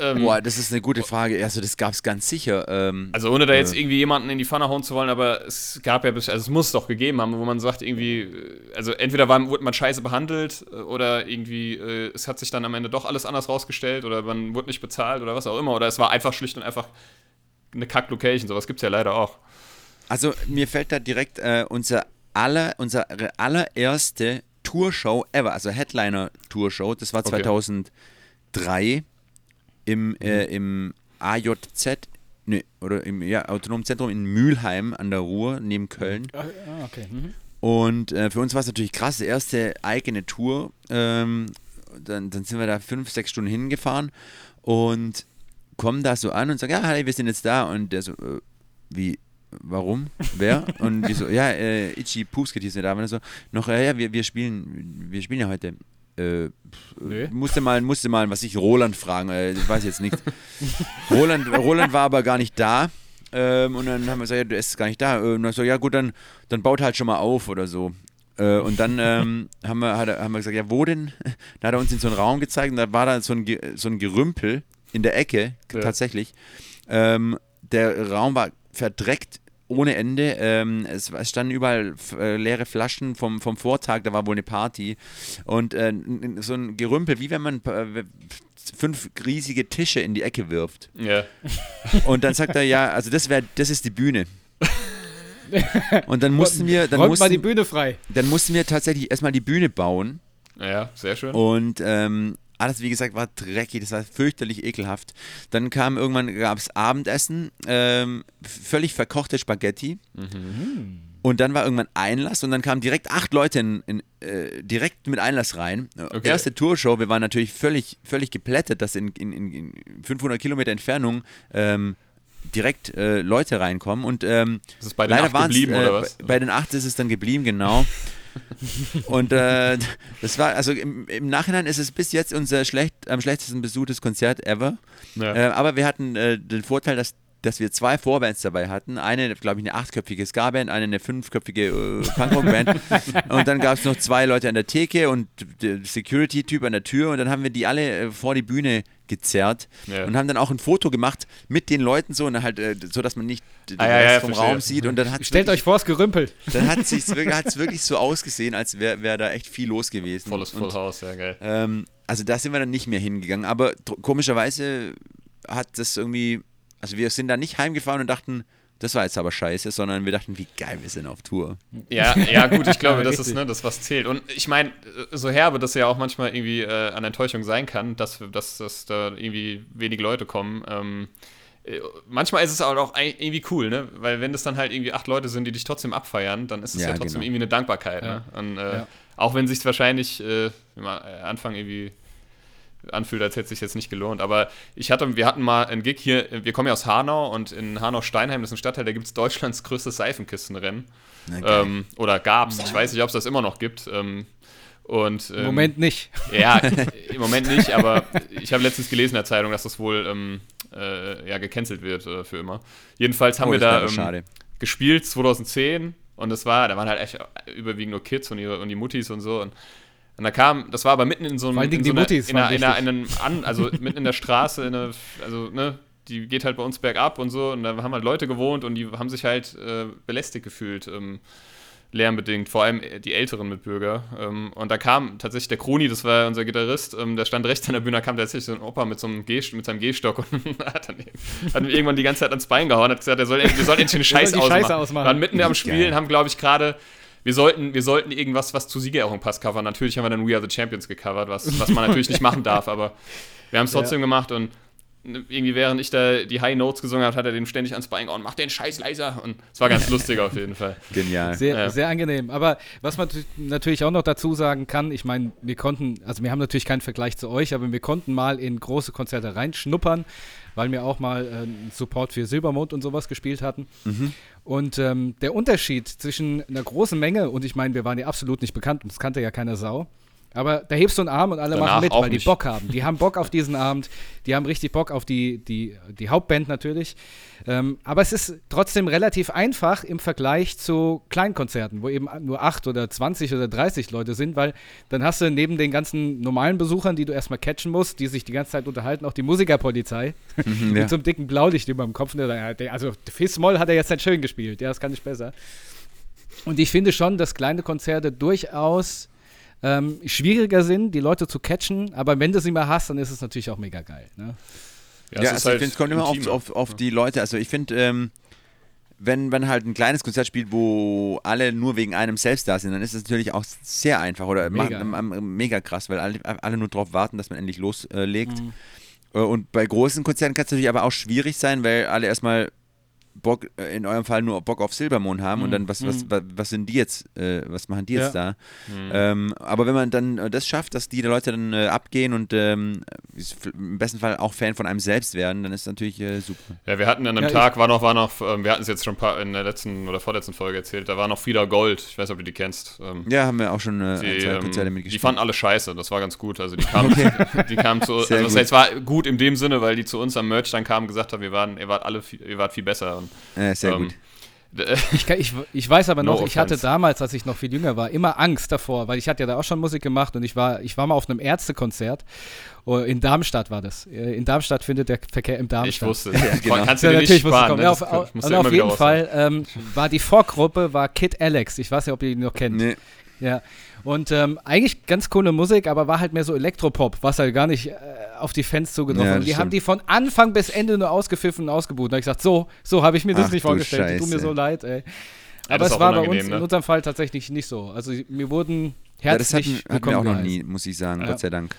Speaker 3: ähm, Boah, das ist eine gute Frage. Also das gab es ganz sicher. Ähm,
Speaker 2: also ohne da jetzt äh, irgendwie jemanden in die Pfanne hauen zu wollen, aber es gab ja, also es muss es doch gegeben haben, wo man sagt irgendwie, also entweder war, wurde man scheiße behandelt äh, oder irgendwie äh, es hat sich dann am Ende doch alles anders rausgestellt oder man wurde nicht bezahlt oder was auch immer oder es war einfach schlicht und einfach eine Kack-Location. Sowas gibt es ja leider auch.
Speaker 3: Also mir fällt da direkt äh, unser aller, unsere allererste Tourshow ever, also Headliner-Tourshow, das war 2003 okay. im, äh, mhm. im AJZ, ne, oder im ja, Autonomen Zentrum in Mülheim an der Ruhr, neben Köln. Ah, okay. Mhm. Und äh, für uns war es natürlich krass, die erste eigene Tour. Ähm, dann, dann sind wir da fünf, sechs Stunden hingefahren und kommen da so an und sagen, ja, hey, wir sind jetzt da. Und der so, äh, wie, warum? Wer? Und die so, ja, äh, Ichi Pusket hieß der da. Und so, noch, äh, ja, wir, wir spielen, wir spielen ja heute. Äh, musste mal, musste mal, was ich Roland fragen, äh, ich weiß jetzt nicht. Roland, Roland war aber gar nicht da. Ähm, und dann haben wir gesagt, ja, du ist gar nicht da. Und dann so, ja gut, dann, dann baut halt schon mal auf oder so. Äh, und dann ähm, haben, wir, hat, haben wir gesagt, ja, wo denn? Da hat er uns in so einen Raum gezeigt und da war da so ein, so ein Gerümpel in der Ecke, ja. tatsächlich. Ähm, der Raum war verdreckt ohne Ende. Ähm, es, es, standen überall äh, leere Flaschen vom, vom Vortag, da war wohl eine Party. Und äh, so ein Gerümpel, wie wenn man äh, fünf riesige Tische in die Ecke wirft.
Speaker 2: Ja.
Speaker 3: Und dann sagt er, ja, also das wäre, das ist die Bühne. Und dann mussten wir. Dann mussten,
Speaker 1: mal die Bühne frei.
Speaker 3: Dann mussten wir tatsächlich erstmal die Bühne bauen.
Speaker 2: Ja, sehr schön.
Speaker 3: Und ähm, alles, wie gesagt, war dreckig, das war fürchterlich ekelhaft. Dann kam irgendwann, gab es Abendessen, ähm, völlig verkochte Spaghetti. Mhm. Und dann war irgendwann Einlass und dann kamen direkt acht Leute in, in, äh, direkt mit Einlass rein. Okay. Erste Tourshow, wir waren natürlich völlig, völlig geplättet, dass in, in, in 500 Kilometer Entfernung ähm, direkt äh, Leute reinkommen. Und ähm,
Speaker 2: das ist bei den leider acht geblieben, äh, oder was?
Speaker 3: Bei, den acht ist es dann geblieben, genau. und äh, das war, also im, im, Nachhinein ist es bis jetzt unser schlecht, am schlechtesten besuchtes Konzert ever. Ja. Äh, aber wir hatten äh, den Vorteil, dass dass wir zwei Vorbands dabei hatten. Eine, glaube ich, eine achtköpfige Ska-Band, eine eine fünfköpfige äh, Punkrock-Band. und dann gab es noch zwei Leute an der Theke und der Security-Typ an der Tür. Und dann haben wir die alle äh, vor die Bühne gezerrt ja. und haben dann auch ein Foto gemacht mit den Leuten so, und halt, äh, so dass man nicht den ah, Rest ja, vom verstehe. Raum sieht. Und dann
Speaker 1: Stellt
Speaker 3: wirklich,
Speaker 1: euch vor, es gerümpelt.
Speaker 3: Dann hat es wirklich, wirklich so ausgesehen, als wäre wär da echt viel los gewesen.
Speaker 2: Volles Vollhaus, ja geil.
Speaker 3: Ähm, also da sind wir dann nicht mehr hingegangen. Aber komischerweise hat das irgendwie also wir sind da nicht heimgefahren und dachten, das war jetzt aber scheiße, sondern wir dachten, wie geil wir sind auf Tour.
Speaker 2: Ja, ja gut, ich glaube, das ist ne, das, was zählt. Und ich meine, so herbe, dass ja auch manchmal irgendwie äh, an Enttäuschung sein kann, dass, dass, dass da irgendwie wenig Leute kommen. Ähm, äh, manchmal ist es auch irgendwie cool, ne? Weil wenn das dann halt irgendwie acht Leute sind, die dich trotzdem abfeiern, dann ist es ja, ja trotzdem genau. irgendwie eine Dankbarkeit. Ja. Ne? Und, äh, ja. Auch wenn sich wahrscheinlich äh, am Anfang irgendwie anfühlt, als hätte es sich jetzt nicht gelohnt. Aber ich hatte, wir hatten mal einen Gig hier, wir kommen ja aus Hanau und in Hanau-Steinheim, das ist ein Stadtteil, da gibt es Deutschlands größtes Seifenkistenrennen. Ähm, oder gab es, ich weiß nicht, ob es das immer noch gibt. Ähm, und,
Speaker 1: ähm, Im Moment nicht.
Speaker 2: Ja, im Moment nicht, aber ich habe letztens gelesen in der Zeitung, dass das wohl ähm, äh, ja, gecancelt wird äh, für immer. Jedenfalls haben oh, wir da ähm, gespielt 2010 und das war, da waren halt echt überwiegend nur Kids und, ihre, und die Muttis und so. Und und da kam, das war aber mitten in so einem.
Speaker 1: in so einer,
Speaker 2: in, einer, in, einer, in einem an, also mitten in der Straße, in eine, also, ne, die geht halt bei uns bergab und so. Und da haben halt Leute gewohnt und die haben sich halt äh, belästigt gefühlt. Ähm, lärmbedingt, vor allem die älteren Mitbürger. Ähm, und da kam tatsächlich der Kroni, das war unser Gitarrist, ähm, der stand rechts an der Bühne, da kam tatsächlich so ein Opa mit so einem G mit seinem Gehstock und hat dann hat mir irgendwann die ganze Zeit ans Bein gehauen, hat gesagt, er soll, wir sollen endlich den Scheiß ausmachen. Scheiße ausmachen. Waren mitten am Spielen, haben, glaube ich, gerade wir sollten, wir sollten irgendwas, was zu Siegerehrung passt, covern. Natürlich haben wir dann We Are the Champions gecovert, was, was man natürlich nicht machen darf, aber wir haben es trotzdem ja. gemacht und irgendwie während ich da die High Notes gesungen habe, hat er dem ständig ans Bein gehauen, mach den Scheiß leiser und es war ganz lustig auf jeden Fall.
Speaker 3: Genial.
Speaker 1: Sehr, ja. sehr angenehm. Aber was man natürlich auch noch dazu sagen kann, ich meine, wir konnten, also wir haben natürlich keinen Vergleich zu euch, aber wir konnten mal in große Konzerte reinschnuppern weil wir auch mal äh, Support für Silbermond und sowas gespielt hatten. Mhm. Und ähm, der Unterschied zwischen einer großen Menge, und ich meine, wir waren ja absolut nicht bekannt, und das kannte ja keine Sau, aber da hebst du einen Arm und alle Danach machen mit, weil nicht. die Bock haben. Die haben Bock auf diesen Abend, die haben richtig Bock auf die, die, die Hauptband natürlich. Ähm, aber es ist trotzdem relativ einfach im Vergleich zu Kleinkonzerten, wo eben nur 8 oder 20 oder 30 Leute sind, weil dann hast du neben den ganzen normalen Besuchern, die du erstmal catchen musst, die sich die ganze Zeit unterhalten, auch die Musikerpolizei mhm, mit so einem dicken Blaulicht über dem Kopf. Also Fissmoll hat er jetzt nicht schön gespielt, ja, das kann ich besser. Und ich finde schon, dass kleine Konzerte durchaus ähm, schwieriger sind, die Leute zu catchen, aber wenn du sie mal hast, dann ist es natürlich auch mega geil. Ne?
Speaker 3: Ja, ja also halt ich finde, es kommt immer auf, auf, auf die Leute. Also ich finde, ähm, wenn man halt ein kleines Konzert spielt, wo alle nur wegen einem selbst da sind, dann ist es natürlich auch sehr einfach oder mega, mega krass, weil alle, alle nur darauf warten, dass man endlich loslegt. Mhm. Äh, und bei großen Konzerten kann es natürlich aber auch schwierig sein, weil alle erstmal Bock, äh, in eurem Fall nur Bock auf Silbermond haben mhm. und dann, was, was, mhm. was, was sind die jetzt, äh, was machen die jetzt ja. da? Mhm. Ähm, aber wenn man dann äh, das schafft, dass die Leute dann äh, abgehen und ähm, im besten Fall auch Fan von einem selbst werden, dann ist es natürlich äh, super.
Speaker 2: Ja, wir hatten an einem ja, Tag, war noch, war noch, ähm, wir hatten es jetzt schon in der letzten oder vorletzten Folge erzählt, da war noch Frieda Gold, ich weiß nicht, ob du die kennst.
Speaker 3: Ähm, ja, haben wir auch schon äh,
Speaker 2: die, ein, zwei ähm, Konzerte mitgespielt. Die fanden alle scheiße, das war ganz gut. Also die kamen, okay. die kamen zu, Sehr also das heißt, war gut in dem Sinne, weil die zu uns am Merch dann kamen und gesagt haben, wir waren, ihr wart alle, ihr wart viel besser. Und,
Speaker 3: ja, sehr ähm, gut.
Speaker 1: Ich, ich, ich, weiß aber noch, no ich hatte damals, als ich noch viel jünger war, immer Angst davor, weil ich hatte ja da auch schon Musik gemacht und ich war, ich war mal auf einem Ärztekonzert. Oh, in Darmstadt war das. Äh, in Darmstadt findet der Verkehr im Darmstadt.
Speaker 2: Ich wusste es. Ja, genau. Kannst du ja, natürlich sparen, ne?
Speaker 1: ja, auf, auf, und auf jeden Fall ähm, war die Vorgruppe war Kid Alex. Ich weiß nicht, ob ihr ihn noch kennt. Nee. Ja. Und ähm, eigentlich ganz coole Musik, aber war halt mehr so Elektropop, was halt gar nicht äh, auf die Fans zugetroffen. Ja, die stimmt. haben die von Anfang bis Ende nur ausgepfiffen und ausgebucht. Da habe ich gesagt, so, so habe ich mir das Ach, nicht vorgestellt. Tut mir so leid, ey. Aber es war bei uns ne? in unserem Fall tatsächlich nicht so. Also mir wurden herzlich ja, das
Speaker 3: hatten, hatten wir auch noch nie, muss ich sagen, ja. Gott sei Dank.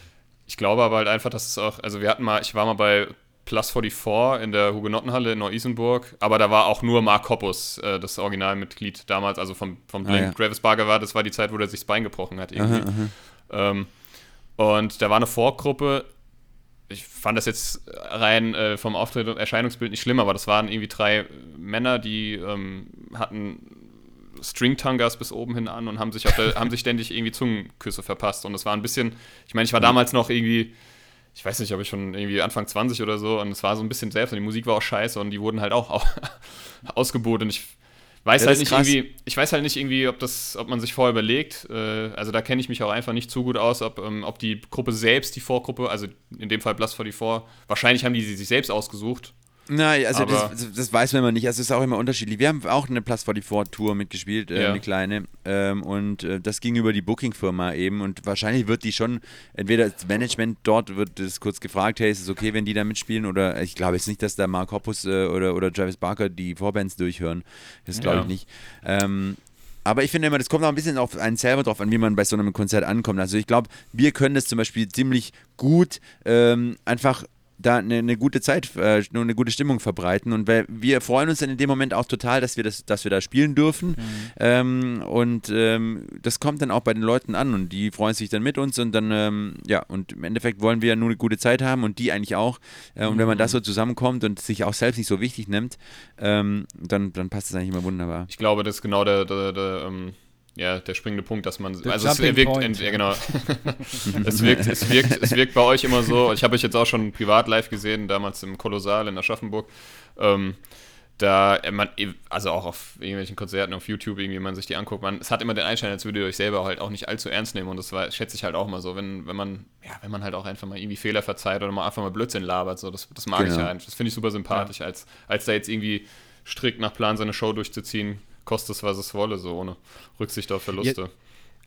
Speaker 2: Ich glaube aber halt einfach, dass es auch, also wir hatten mal, ich war mal bei Plus 44 in der Hugenottenhalle in Neu-Isenburg, aber da war auch nur Mark Hoppus, äh, das Originalmitglied damals, also vom, vom Blink. Ah, ja. Travis Barger war, das war die Zeit, wo er sich das Bein gebrochen hat irgendwie. Aha, aha. Ähm, und da war eine Vorgruppe, ich fand das jetzt rein äh, vom Auftritt und Erscheinungsbild nicht schlimm, aber das waren irgendwie drei Männer, die ähm, hatten Stringtangas bis oben hin an und haben sich, der, haben sich ständig irgendwie Zungenküsse verpasst. Und es war ein bisschen, ich meine, ich war damals noch irgendwie ich weiß nicht, ob ich schon irgendwie Anfang 20 oder so und es war so ein bisschen selbst und die Musik war auch scheiße und die wurden halt auch, ausgebucht und ich weiß ja, halt nicht krass. irgendwie, ich weiß halt nicht irgendwie, ob das, ob man sich vorher überlegt, äh, also da kenne ich mich auch einfach nicht zu gut aus, ob, ähm, ob die Gruppe selbst, die Vorgruppe, also in dem Fall Blast 44, wahrscheinlich haben die sie sich selbst ausgesucht
Speaker 3: Nein, also das, das, weiß man immer nicht. Also es ist auch immer unterschiedlich. Wir haben auch eine Plus 44 Tour mitgespielt, äh, ja. eine kleine. Ähm, und äh, das ging über die Booking-Firma eben. Und wahrscheinlich wird die schon, entweder das Management dort wird es kurz gefragt, hey, ist es okay, wenn die da mitspielen? Oder ich glaube jetzt nicht, dass da Mark Hoppus äh, oder, oder Travis Barker die Vorbands durchhören. Das glaube ja. ich nicht. Ähm, aber ich finde immer, das kommt auch ein bisschen auf einen selber drauf an, wie man bei so einem Konzert ankommt. Also ich glaube, wir können das zum Beispiel ziemlich gut ähm, einfach da eine, eine, gute Zeit, äh, eine gute Stimmung verbreiten. Und wir, wir, freuen uns dann in dem Moment auch total, dass wir, das, dass wir da spielen dürfen. Mhm. Ähm, und ähm, das kommt dann auch bei den Leuten an und die freuen sich dann mit uns und dann, ähm, ja, und im Endeffekt wollen wir ja nur eine gute Zeit haben und die eigentlich auch. Äh, und mhm. wenn man das so zusammenkommt und sich auch selbst nicht so wichtig nimmt, ähm, dann, dann passt das eigentlich immer wunderbar.
Speaker 2: Ich glaube, das ist genau der, der, der ähm, ja, der springende Punkt, dass man. The also es wirkt, ent, ja, genau. es, wirkt, es, wirkt, es wirkt bei euch immer so, ich habe euch jetzt auch schon privat live gesehen, damals im Kolossal in Aschaffenburg. Ähm, da äh, man, also auch auf irgendwelchen Konzerten auf YouTube, irgendwie man sich die anguckt, man, es hat immer den Einschein, als würdet ihr euch selber halt auch nicht allzu ernst nehmen und das war, schätze ich halt auch mal so, wenn, wenn man, ja, wenn man halt auch einfach mal irgendwie Fehler verzeiht oder mal einfach mal Blödsinn labert, so, das, das mag genau. ich ja eigentlich, das finde ich super sympathisch, ja. als, als da jetzt irgendwie strikt nach Plan seine Show durchzuziehen, kostet es, was es wolle, so ohne Rücksicht auf Verluste.
Speaker 1: Ja.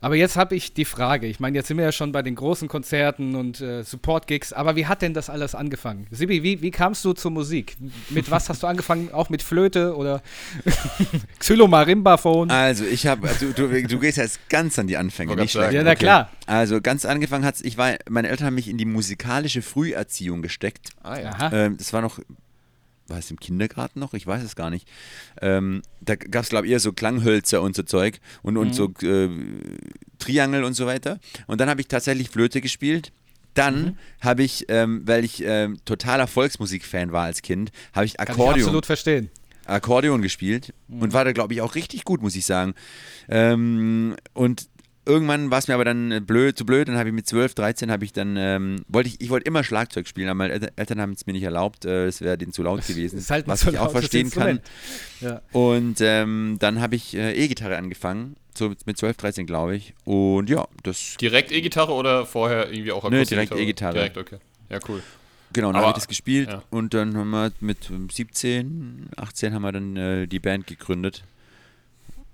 Speaker 1: Aber jetzt habe ich die Frage. Ich meine, jetzt sind wir ja schon bei den großen Konzerten und äh, Support-Gigs. Aber wie hat denn das alles angefangen? Sibi, wie, wie kamst du zur Musik? Mit was hast du angefangen? Auch mit Flöte oder Xylomarimbaphon?
Speaker 3: Also, ich habe, also, du, du, gehst jetzt ganz an die Anfänge, nicht
Speaker 1: schlecht. Ja, na klar.
Speaker 3: Also, ganz angefangen hat es, ich war, meine Eltern haben mich in die musikalische Früherziehung gesteckt.
Speaker 1: Ah, ja.
Speaker 3: Ähm, das war noch war es im Kindergarten noch? Ich weiß es gar nicht. Ähm, da gab es, glaube ich, eher so Klanghölzer und so Zeug und, und mhm. so äh, Triangel und so weiter. Und dann habe ich tatsächlich Flöte gespielt. Dann mhm. habe ich, ähm, weil ich ähm, totaler Volksmusik-Fan war als Kind, habe ich Akkordeon. Kann ich
Speaker 1: absolut verstehen.
Speaker 3: Akkordeon gespielt mhm. und war da, glaube ich, auch richtig gut, muss ich sagen. Ähm, und irgendwann war es mir aber dann äh, blöd, zu blöd. Dann habe ich mit 12, 13 habe ich dann, ähm, wollte ich, ich wollte immer Schlagzeug spielen, aber meine Eltern haben es mir nicht erlaubt. Äh, es wäre denen zu laut gewesen. Das ist halt was ich auch verstehen kann. Ja. Und ähm, dann habe ich äh, E-Gitarre angefangen. So mit 12, 13 glaube ich. Und ja, das.
Speaker 2: Direkt E-Gitarre oder vorher irgendwie auch
Speaker 3: Akustik? Nee, direkt E-Gitarre.
Speaker 2: Direkt, okay. Ja, cool.
Speaker 3: Genau, dann habe ich das gespielt ja. und dann haben wir mit 17, 18 haben wir dann äh, die Band gegründet.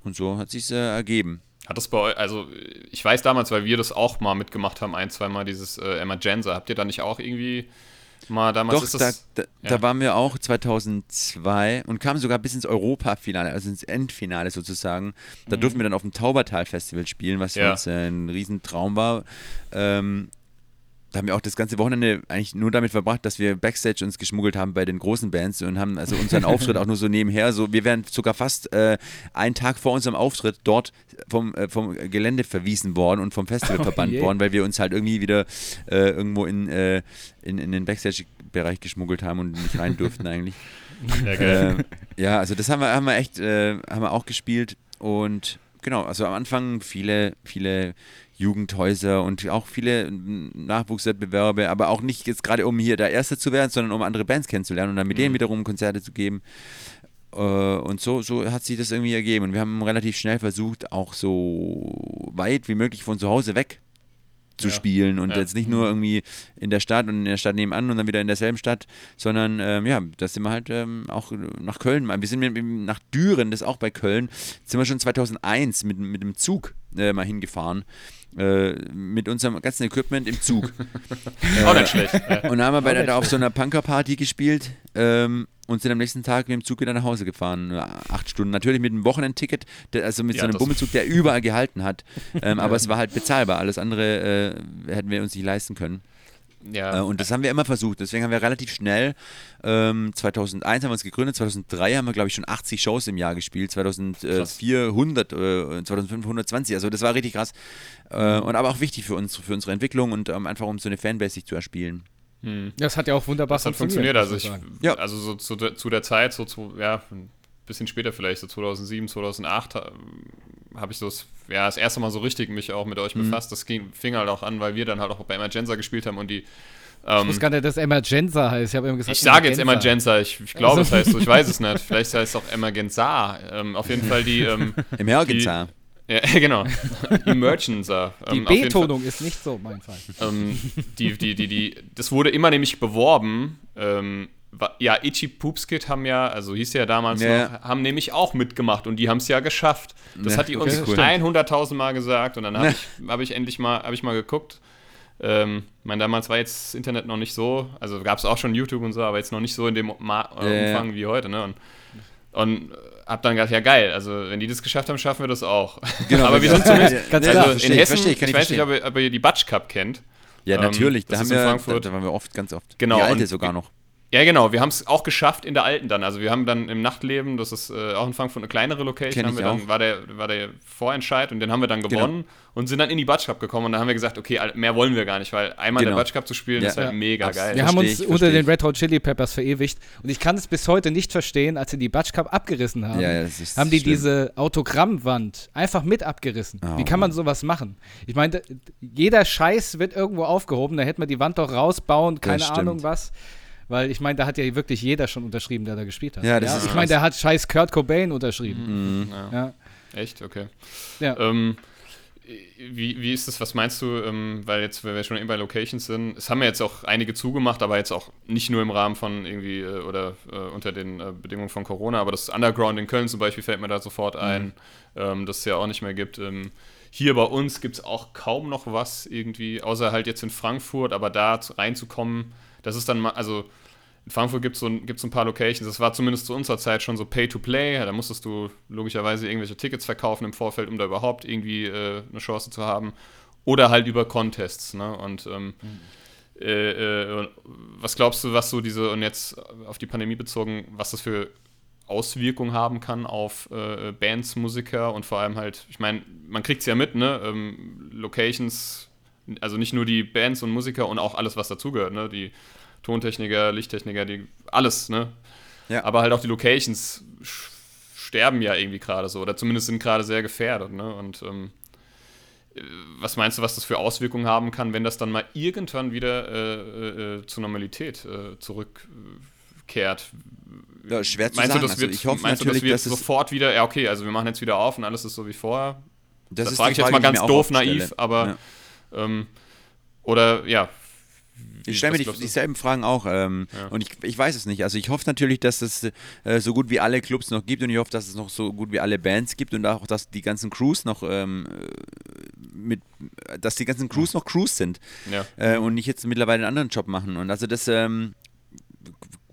Speaker 3: Und so hat sich äh, ergeben.
Speaker 2: Hat das bei euch, also ich weiß damals, weil wir das auch mal mitgemacht haben, ein, zwei Mal dieses äh, Emergenza. Habt ihr da nicht auch irgendwie mal damals?
Speaker 3: Doch, das, da, da, ja. da, waren wir auch 2002 und kamen sogar bis ins Europafinale, also ins Endfinale sozusagen. Da mhm. durften wir dann auf dem Taubertal-Festival spielen, was ja. für uns äh, ein Riesentraum war. Ähm, da haben wir auch das ganze Wochenende eigentlich nur damit verbracht, dass wir Backstage uns geschmuggelt haben bei den großen Bands und haben also unseren Auftritt auch nur so nebenher. So, wir wären sogar fast äh, einen Tag vor unserem Auftritt dort vom, äh, vom Gelände verwiesen worden und vom Festival oh, verbannt je. worden, weil wir uns halt irgendwie wieder äh, irgendwo in, äh, in, in den Backstage-Bereich geschmuggelt haben und nicht rein durften eigentlich. Ja, äh, ja, also das haben wir, haben wir echt, äh, haben wir auch gespielt und genau, also am Anfang viele, viele Jugendhäuser und auch viele Nachwuchswettbewerbe, aber auch nicht jetzt gerade um hier der Erste zu werden, sondern um andere Bands kennenzulernen und dann mit mhm. denen wiederum Konzerte zu geben. Äh, und so, so hat sich das irgendwie ergeben. Und wir haben relativ schnell versucht, auch so weit wie möglich von zu Hause weg zu ja. spielen und ja. jetzt nicht nur mhm. irgendwie in der Stadt und in der Stadt nebenan und dann wieder in derselben Stadt, sondern ähm, ja, da sind wir halt ähm, auch nach Köln. Wir sind nach Düren, das ist auch bei Köln, sind wir schon 2001 mit, mit dem Zug äh, mal hingefahren äh, mit unserem ganzen Equipment im Zug.
Speaker 2: Auch nicht schlecht.
Speaker 3: Und dann haben wir bei da auf so einer Punker-Party gespielt ähm, und sind am nächsten Tag mit dem Zug wieder nach Hause gefahren. Acht Stunden. Natürlich mit einem Wochenendticket, also mit ja, so einem Bummelzug, der überall gehalten hat. Ähm, aber es war halt bezahlbar. Alles andere äh, hätten wir uns nicht leisten können. Ja. Äh, und das haben wir immer versucht. Deswegen haben wir relativ schnell, ähm, 2001 haben wir uns gegründet, 2003 haben wir, glaube ich, schon 80 Shows im Jahr gespielt, 2004 100, äh, 2005 120. Also das war richtig krass. Äh, und aber auch wichtig für uns, für unsere Entwicklung und ähm, einfach um so eine Fanbase sich zu erspielen.
Speaker 1: Hm. Das hat ja auch wunderbar
Speaker 2: das hat funktioniert. Also, ich, ja. also so zu, zu, der Zeit, so zu, ja, bisschen später vielleicht, so 2007, 2008, habe ich so das, ja, das erste Mal so richtig mich auch mit euch mhm. befasst. Das ging, fing halt auch an, weil wir dann halt auch bei Emergenza gespielt haben und die.
Speaker 1: Ähm, ich wusste gar nicht, dass Emergenza heißt. Ich,
Speaker 2: immer gesagt, ich sage jetzt Emergenza, ich, ich glaube, also. es heißt so, ich weiß es nicht. Vielleicht heißt es auch Emergenza. Ähm, auf jeden Fall die. Ähm,
Speaker 3: Emergenza.
Speaker 2: Ja, genau. Emergenza.
Speaker 1: Die ähm, Betonung ist nicht so mein Fall.
Speaker 2: Ähm, die, die, die, die, das wurde immer nämlich beworben, ähm, ja, Itchy Poops Kid haben ja, also hieß ja damals ja. noch, haben nämlich auch mitgemacht und die haben es ja geschafft. Das ja, hat die uns cool. 100.000 Mal gesagt und dann habe ich, hab ich endlich mal, habe ich mal geguckt. Ähm, mein, damals war jetzt Internet noch nicht so, also gab es auch schon YouTube und so, aber jetzt noch nicht so in dem Ma Umfang wie heute, ne? Und, und hab dann gedacht, ja geil, also wenn die das geschafft haben, schaffen wir das auch. Genau, aber wir sind zumindest, ganz also klar, in Hessen, verstehe, ich, ich weiß nicht, ob ihr, ob ihr die Batsch Cup kennt.
Speaker 3: Ja, natürlich, ähm, da haben wir, da, da waren wir oft, ganz oft.
Speaker 2: Genau.
Speaker 3: Die alte sogar noch.
Speaker 2: Ja, genau. Wir haben es auch geschafft in der alten dann. Also wir haben dann im Nachtleben, das ist äh, auch in Frankfurt eine kleinere Location, haben wir dann, war, der, war der Vorentscheid und den haben wir dann genau. gewonnen genau. und sind dann in die Batsch Cup gekommen und dann haben wir gesagt, okay, mehr wollen wir gar nicht, weil einmal genau. in der Batsch Cup zu spielen ja. ist halt ja. mega geil.
Speaker 1: Wir haben uns unter den Red Hot Chili Peppers verewigt und ich kann es bis heute nicht verstehen, als sie die Batsch Cup abgerissen haben, ja, haben die schlimm. diese Autogrammwand einfach mit abgerissen. Oh, Wie kann man sowas machen? Ich meine, jeder Scheiß wird irgendwo aufgehoben, da hätte man die Wand doch rausbauen, keine Ahnung was. Weil ich meine, da hat ja wirklich jeder schon unterschrieben, der da gespielt hat. Ja, das ja? Ist ich meine, der hat scheiß Kurt Cobain unterschrieben.
Speaker 2: Mhm. Ja. ja. Echt? Okay. Ja. Ähm, wie, wie ist das, was meinst du, ähm, weil jetzt, wenn wir schon eben bei Locations sind, es haben ja jetzt auch einige zugemacht, aber jetzt auch nicht nur im Rahmen von irgendwie äh, oder äh, unter den äh, Bedingungen von Corona, aber das Underground in Köln zum Beispiel fällt mir da sofort mhm. ein, mhm. ähm, das es ja auch nicht mehr gibt. Ähm, hier bei uns gibt es auch kaum noch was irgendwie, außer halt jetzt in Frankfurt, aber da reinzukommen, das ist dann mal, also in Frankfurt gibt es so, gibt's ein paar Locations, das war zumindest zu unserer Zeit schon so Pay-to-Play, da musstest du logischerweise irgendwelche Tickets verkaufen im Vorfeld, um da überhaupt irgendwie äh, eine Chance zu haben. Oder halt über Contests, ne? Und ähm, mhm. äh, äh, was glaubst du, was so diese, und jetzt auf die Pandemie bezogen, was das für Auswirkungen haben kann auf äh, Bands, Musiker und vor allem halt, ich meine, man kriegt es ja mit, ne? Ähm, Locations, also nicht nur die Bands und Musiker und auch alles, was dazugehört, ne? Die Tontechniker, Lichttechniker, die, alles, ne? Ja. Aber halt auch die Locations sterben ja irgendwie gerade so, oder zumindest sind gerade sehr gefährdet, ne? Und ähm, äh, was meinst du, was das für Auswirkungen haben kann, wenn das dann mal irgendwann wieder äh, äh, zur Normalität äh, zurückkehrt?
Speaker 3: Ja, schwer zu
Speaker 2: meinst
Speaker 3: sagen.
Speaker 2: Du, das wird,
Speaker 3: also ich hoffe
Speaker 2: meinst
Speaker 3: natürlich,
Speaker 2: du, das
Speaker 3: wird
Speaker 2: sofort wieder, ja okay, also wir machen jetzt wieder auf und alles ist so wie vorher? Das, das frage ich jetzt mal ganz doof, naiv, aber ja. ähm, oder ja,
Speaker 3: ich stelle mir die, dieselben Fragen auch. Ähm, ja. Und ich, ich weiß es nicht. Also ich hoffe natürlich, dass es äh, so gut wie alle Clubs noch gibt und ich hoffe, dass es noch so gut wie alle Bands gibt und auch, dass die ganzen Crews noch ähm, mit, dass die ganzen Crews noch Crews sind ja. äh, und nicht jetzt mittlerweile einen anderen Job machen. Und also das ähm,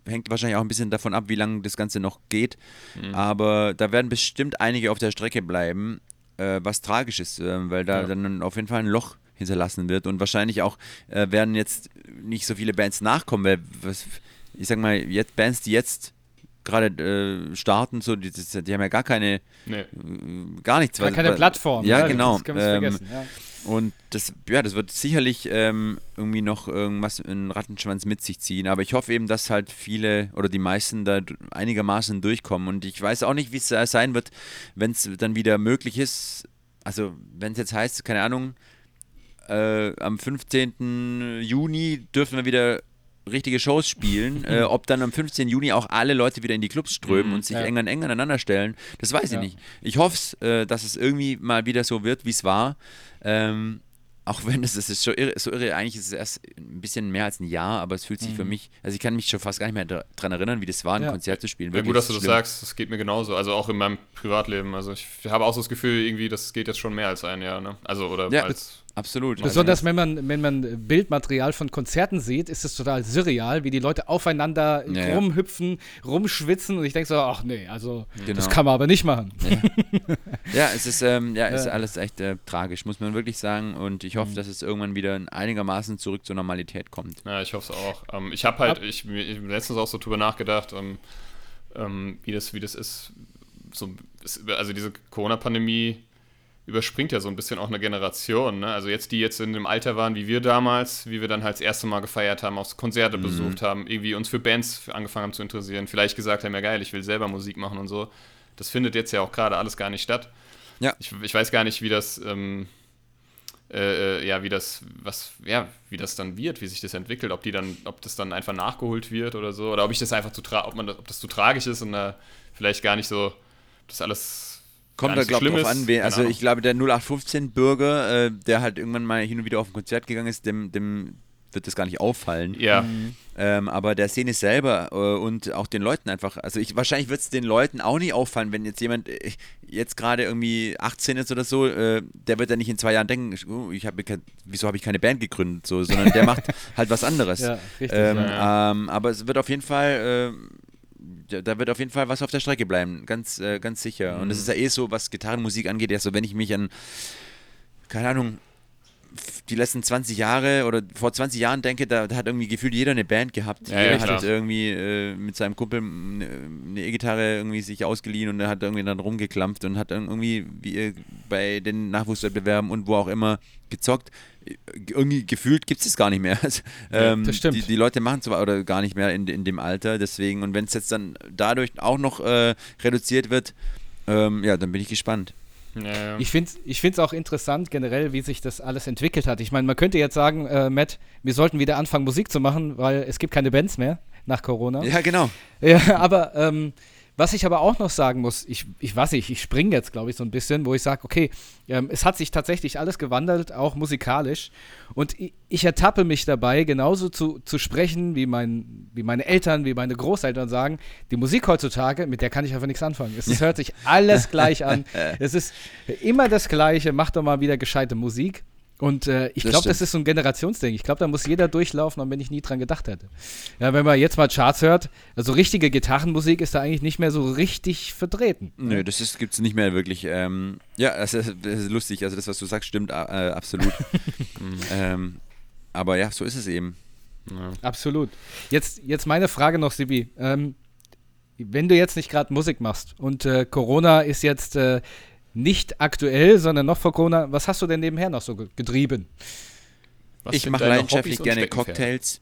Speaker 3: hängt wahrscheinlich auch ein bisschen davon ab, wie lange das Ganze noch geht. Mhm. Aber da werden bestimmt einige auf der Strecke bleiben, äh, was tragisch ist, äh, weil da ja. dann auf jeden Fall ein Loch hinterlassen wird. Und wahrscheinlich auch äh, werden jetzt nicht so viele Bands nachkommen, weil was, ich sag mal, jetzt Bands, die jetzt gerade äh, starten, so, die, die, haben ja gar keine, nee. äh, gar nichts.
Speaker 1: Gar keine Plattform.
Speaker 3: Ja, ja genau. Das ähm, ja. Und das, ja, das wird sicherlich ähm, irgendwie noch irgendwas in Rattenschwanz mit sich ziehen. Aber ich hoffe eben, dass halt viele oder die meisten da einigermaßen durchkommen. Und ich weiß auch nicht, wie es sein wird, wenn es dann wieder möglich ist. Also, wenn es jetzt heißt, keine Ahnung, äh, am 15. Juni dürfen wir wieder richtige Shows spielen. äh, ob dann am 15. Juni auch alle Leute wieder in die Clubs strömen mhm, und sich ja. eng an eng aneinander stellen, das weiß ja. ich nicht. Ich hoffe, äh, dass es irgendwie mal wieder so wird, wie es war. Ähm, auch wenn es das ist so irre, so irre, eigentlich ist es erst ein bisschen mehr als ein Jahr, aber es fühlt sich mhm. für mich, also ich kann mich schon fast gar nicht mehr daran erinnern, wie das war, ein ja. Konzert zu spielen.
Speaker 2: Ja, gut, dass du das sagst, das geht mir genauso, also auch in meinem Privatleben. Also ich habe auch so das Gefühl, irgendwie, das geht jetzt schon mehr als ein Jahr, ne? Also oder
Speaker 3: ja,
Speaker 2: als
Speaker 3: Absolut.
Speaker 1: Besonders wenn man, wenn man Bildmaterial von Konzerten sieht, ist es total surreal, wie die Leute aufeinander ja, rumhüpfen, rumschwitzen und ich denke so, ach nee, also genau. das kann man aber nicht machen.
Speaker 3: Ja, ja es ist, ähm, ja, ist alles echt äh, tragisch, muss man wirklich sagen und ich hoffe, mhm. dass es irgendwann wieder einigermaßen zurück zur Normalität kommt.
Speaker 2: Ja, ich hoffe es auch. Ähm, ich habe halt, ich, ich letztens auch so drüber nachgedacht, ähm, ähm, wie, das, wie das ist, so, also diese Corona-Pandemie überspringt ja so ein bisschen auch eine Generation. Ne? Also jetzt, die jetzt in dem Alter waren wie wir damals, wie wir dann halt das erste Mal gefeiert haben, auch Konzerte mhm. besucht haben, irgendwie uns für Bands angefangen haben zu interessieren, vielleicht gesagt haben, ja geil, ich will selber Musik machen und so. Das findet jetzt ja auch gerade alles gar nicht statt. Ja. Ich, ich weiß gar nicht, wie das, ähm, äh, äh ja, wie das, was, ja, wie das dann wird, wie sich das entwickelt, ob die dann, ob das dann einfach nachgeholt wird oder so, oder ob ich das einfach zu tra ob man ob das zu tragisch ist und da vielleicht gar nicht so das alles
Speaker 3: Kommt da, glaube ich, drauf an. Wen, also, ich glaube, der 0815-Bürger, äh, der halt irgendwann mal hin und wieder auf ein Konzert gegangen ist, dem, dem wird das gar nicht auffallen.
Speaker 2: Ja. Mhm.
Speaker 3: Ähm, aber der Szene selber äh, und auch den Leuten einfach, also ich, wahrscheinlich wird es den Leuten auch nicht auffallen, wenn jetzt jemand äh, jetzt gerade irgendwie 18 ist oder so, äh, der wird dann nicht in zwei Jahren denken, oh, ich hab, wieso habe ich keine Band gegründet, so, sondern der macht halt was anderes. Ja, richtig, ähm, ja. ähm, aber es wird auf jeden Fall äh, da wird auf jeden Fall was auf der Strecke bleiben, ganz, äh, ganz sicher. Mhm. Und es ist ja eh so, was Gitarrenmusik angeht, ja so, wenn ich mich an, keine Ahnung, die letzten 20 Jahre oder vor 20 Jahren denke, da, da hat irgendwie gefühlt jeder eine Band gehabt. Ja, jeder ja, hat irgendwie äh, mit seinem Kumpel eine E-Gitarre irgendwie sich ausgeliehen und er hat irgendwie dann rumgeklampft und hat dann irgendwie wie, bei den Nachwuchswettbewerben und wo auch immer gezockt. Irgendwie gefühlt gibt es das gar nicht mehr. Also, ähm, das stimmt. Die, die Leute machen es oder gar nicht mehr in, in dem Alter. Deswegen, und wenn es jetzt dann dadurch auch noch äh, reduziert wird, ähm, ja, dann bin ich gespannt.
Speaker 1: Ja, Ich finde es ich auch interessant generell, wie sich das alles entwickelt hat. Ich meine, man könnte jetzt sagen, äh, Matt, wir sollten wieder anfangen, Musik zu machen, weil es gibt keine Bands mehr nach Corona.
Speaker 3: Ja, genau.
Speaker 1: Ja, aber ähm, was ich aber auch noch sagen muss, ich, ich weiß nicht, ich springe jetzt, glaube ich, so ein bisschen, wo ich sage, okay, ähm, es hat sich tatsächlich alles gewandelt, auch musikalisch. Und ich, ich, ertappe mich dabei, genauso zu, zu sprechen, wie, mein, wie meine Eltern, wie meine Großeltern sagen, die Musik heutzutage, mit der kann ich einfach nichts anfangen. Es, es hört sich alles gleich an. es ist immer das Gleiche, mach doch mal wieder gescheite Musik. Und äh, ich glaube, das ist so ein Generationsding. Ich glaube, da muss jeder durchlaufen, auch wenn ich nie dran gedacht hätte. Ja, wenn man jetzt mal Charts hört, also richtige Gitarrenmusik ist da eigentlich nicht mehr so richtig vertreten.
Speaker 3: Nö, das gibt es nicht mehr wirklich. Ähm, ja, das ist, das ist, lustig. Also das, was du sagst, stimmt äh, absolut. ähm, aber ja, so ist es eben.
Speaker 1: Ja. Absolut. Jetzt, jetzt meine Frage noch, Sibi. Ähm, wenn du jetzt nicht gerade Musik machst und äh, Corona ist jetzt äh, nicht aktuell, sondern noch vor Corona. Was hast du denn nebenher noch so getrieben?
Speaker 3: Was ich mache leidenschaftlich gerne Cocktails.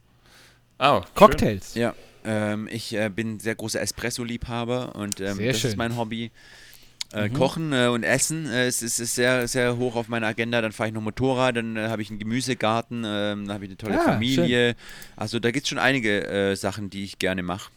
Speaker 1: Oh, Cocktails?
Speaker 3: Ja. Ähm, ich äh, bin sehr großer Espresso-Liebhaber und ähm, das schön. ist mein Hobby. Äh, mhm. Kochen äh, und Essen äh, es ist, ist, sehr, sehr hoch auf meiner Agenda. Dann fahre ich noch Motorrad, dann äh, habe ich einen Gemüsegarten, ähm, dann habe ich eine tolle ah, Familie. Schön. Also da gibt es schon einige äh, Sachen, die ich gerne mache.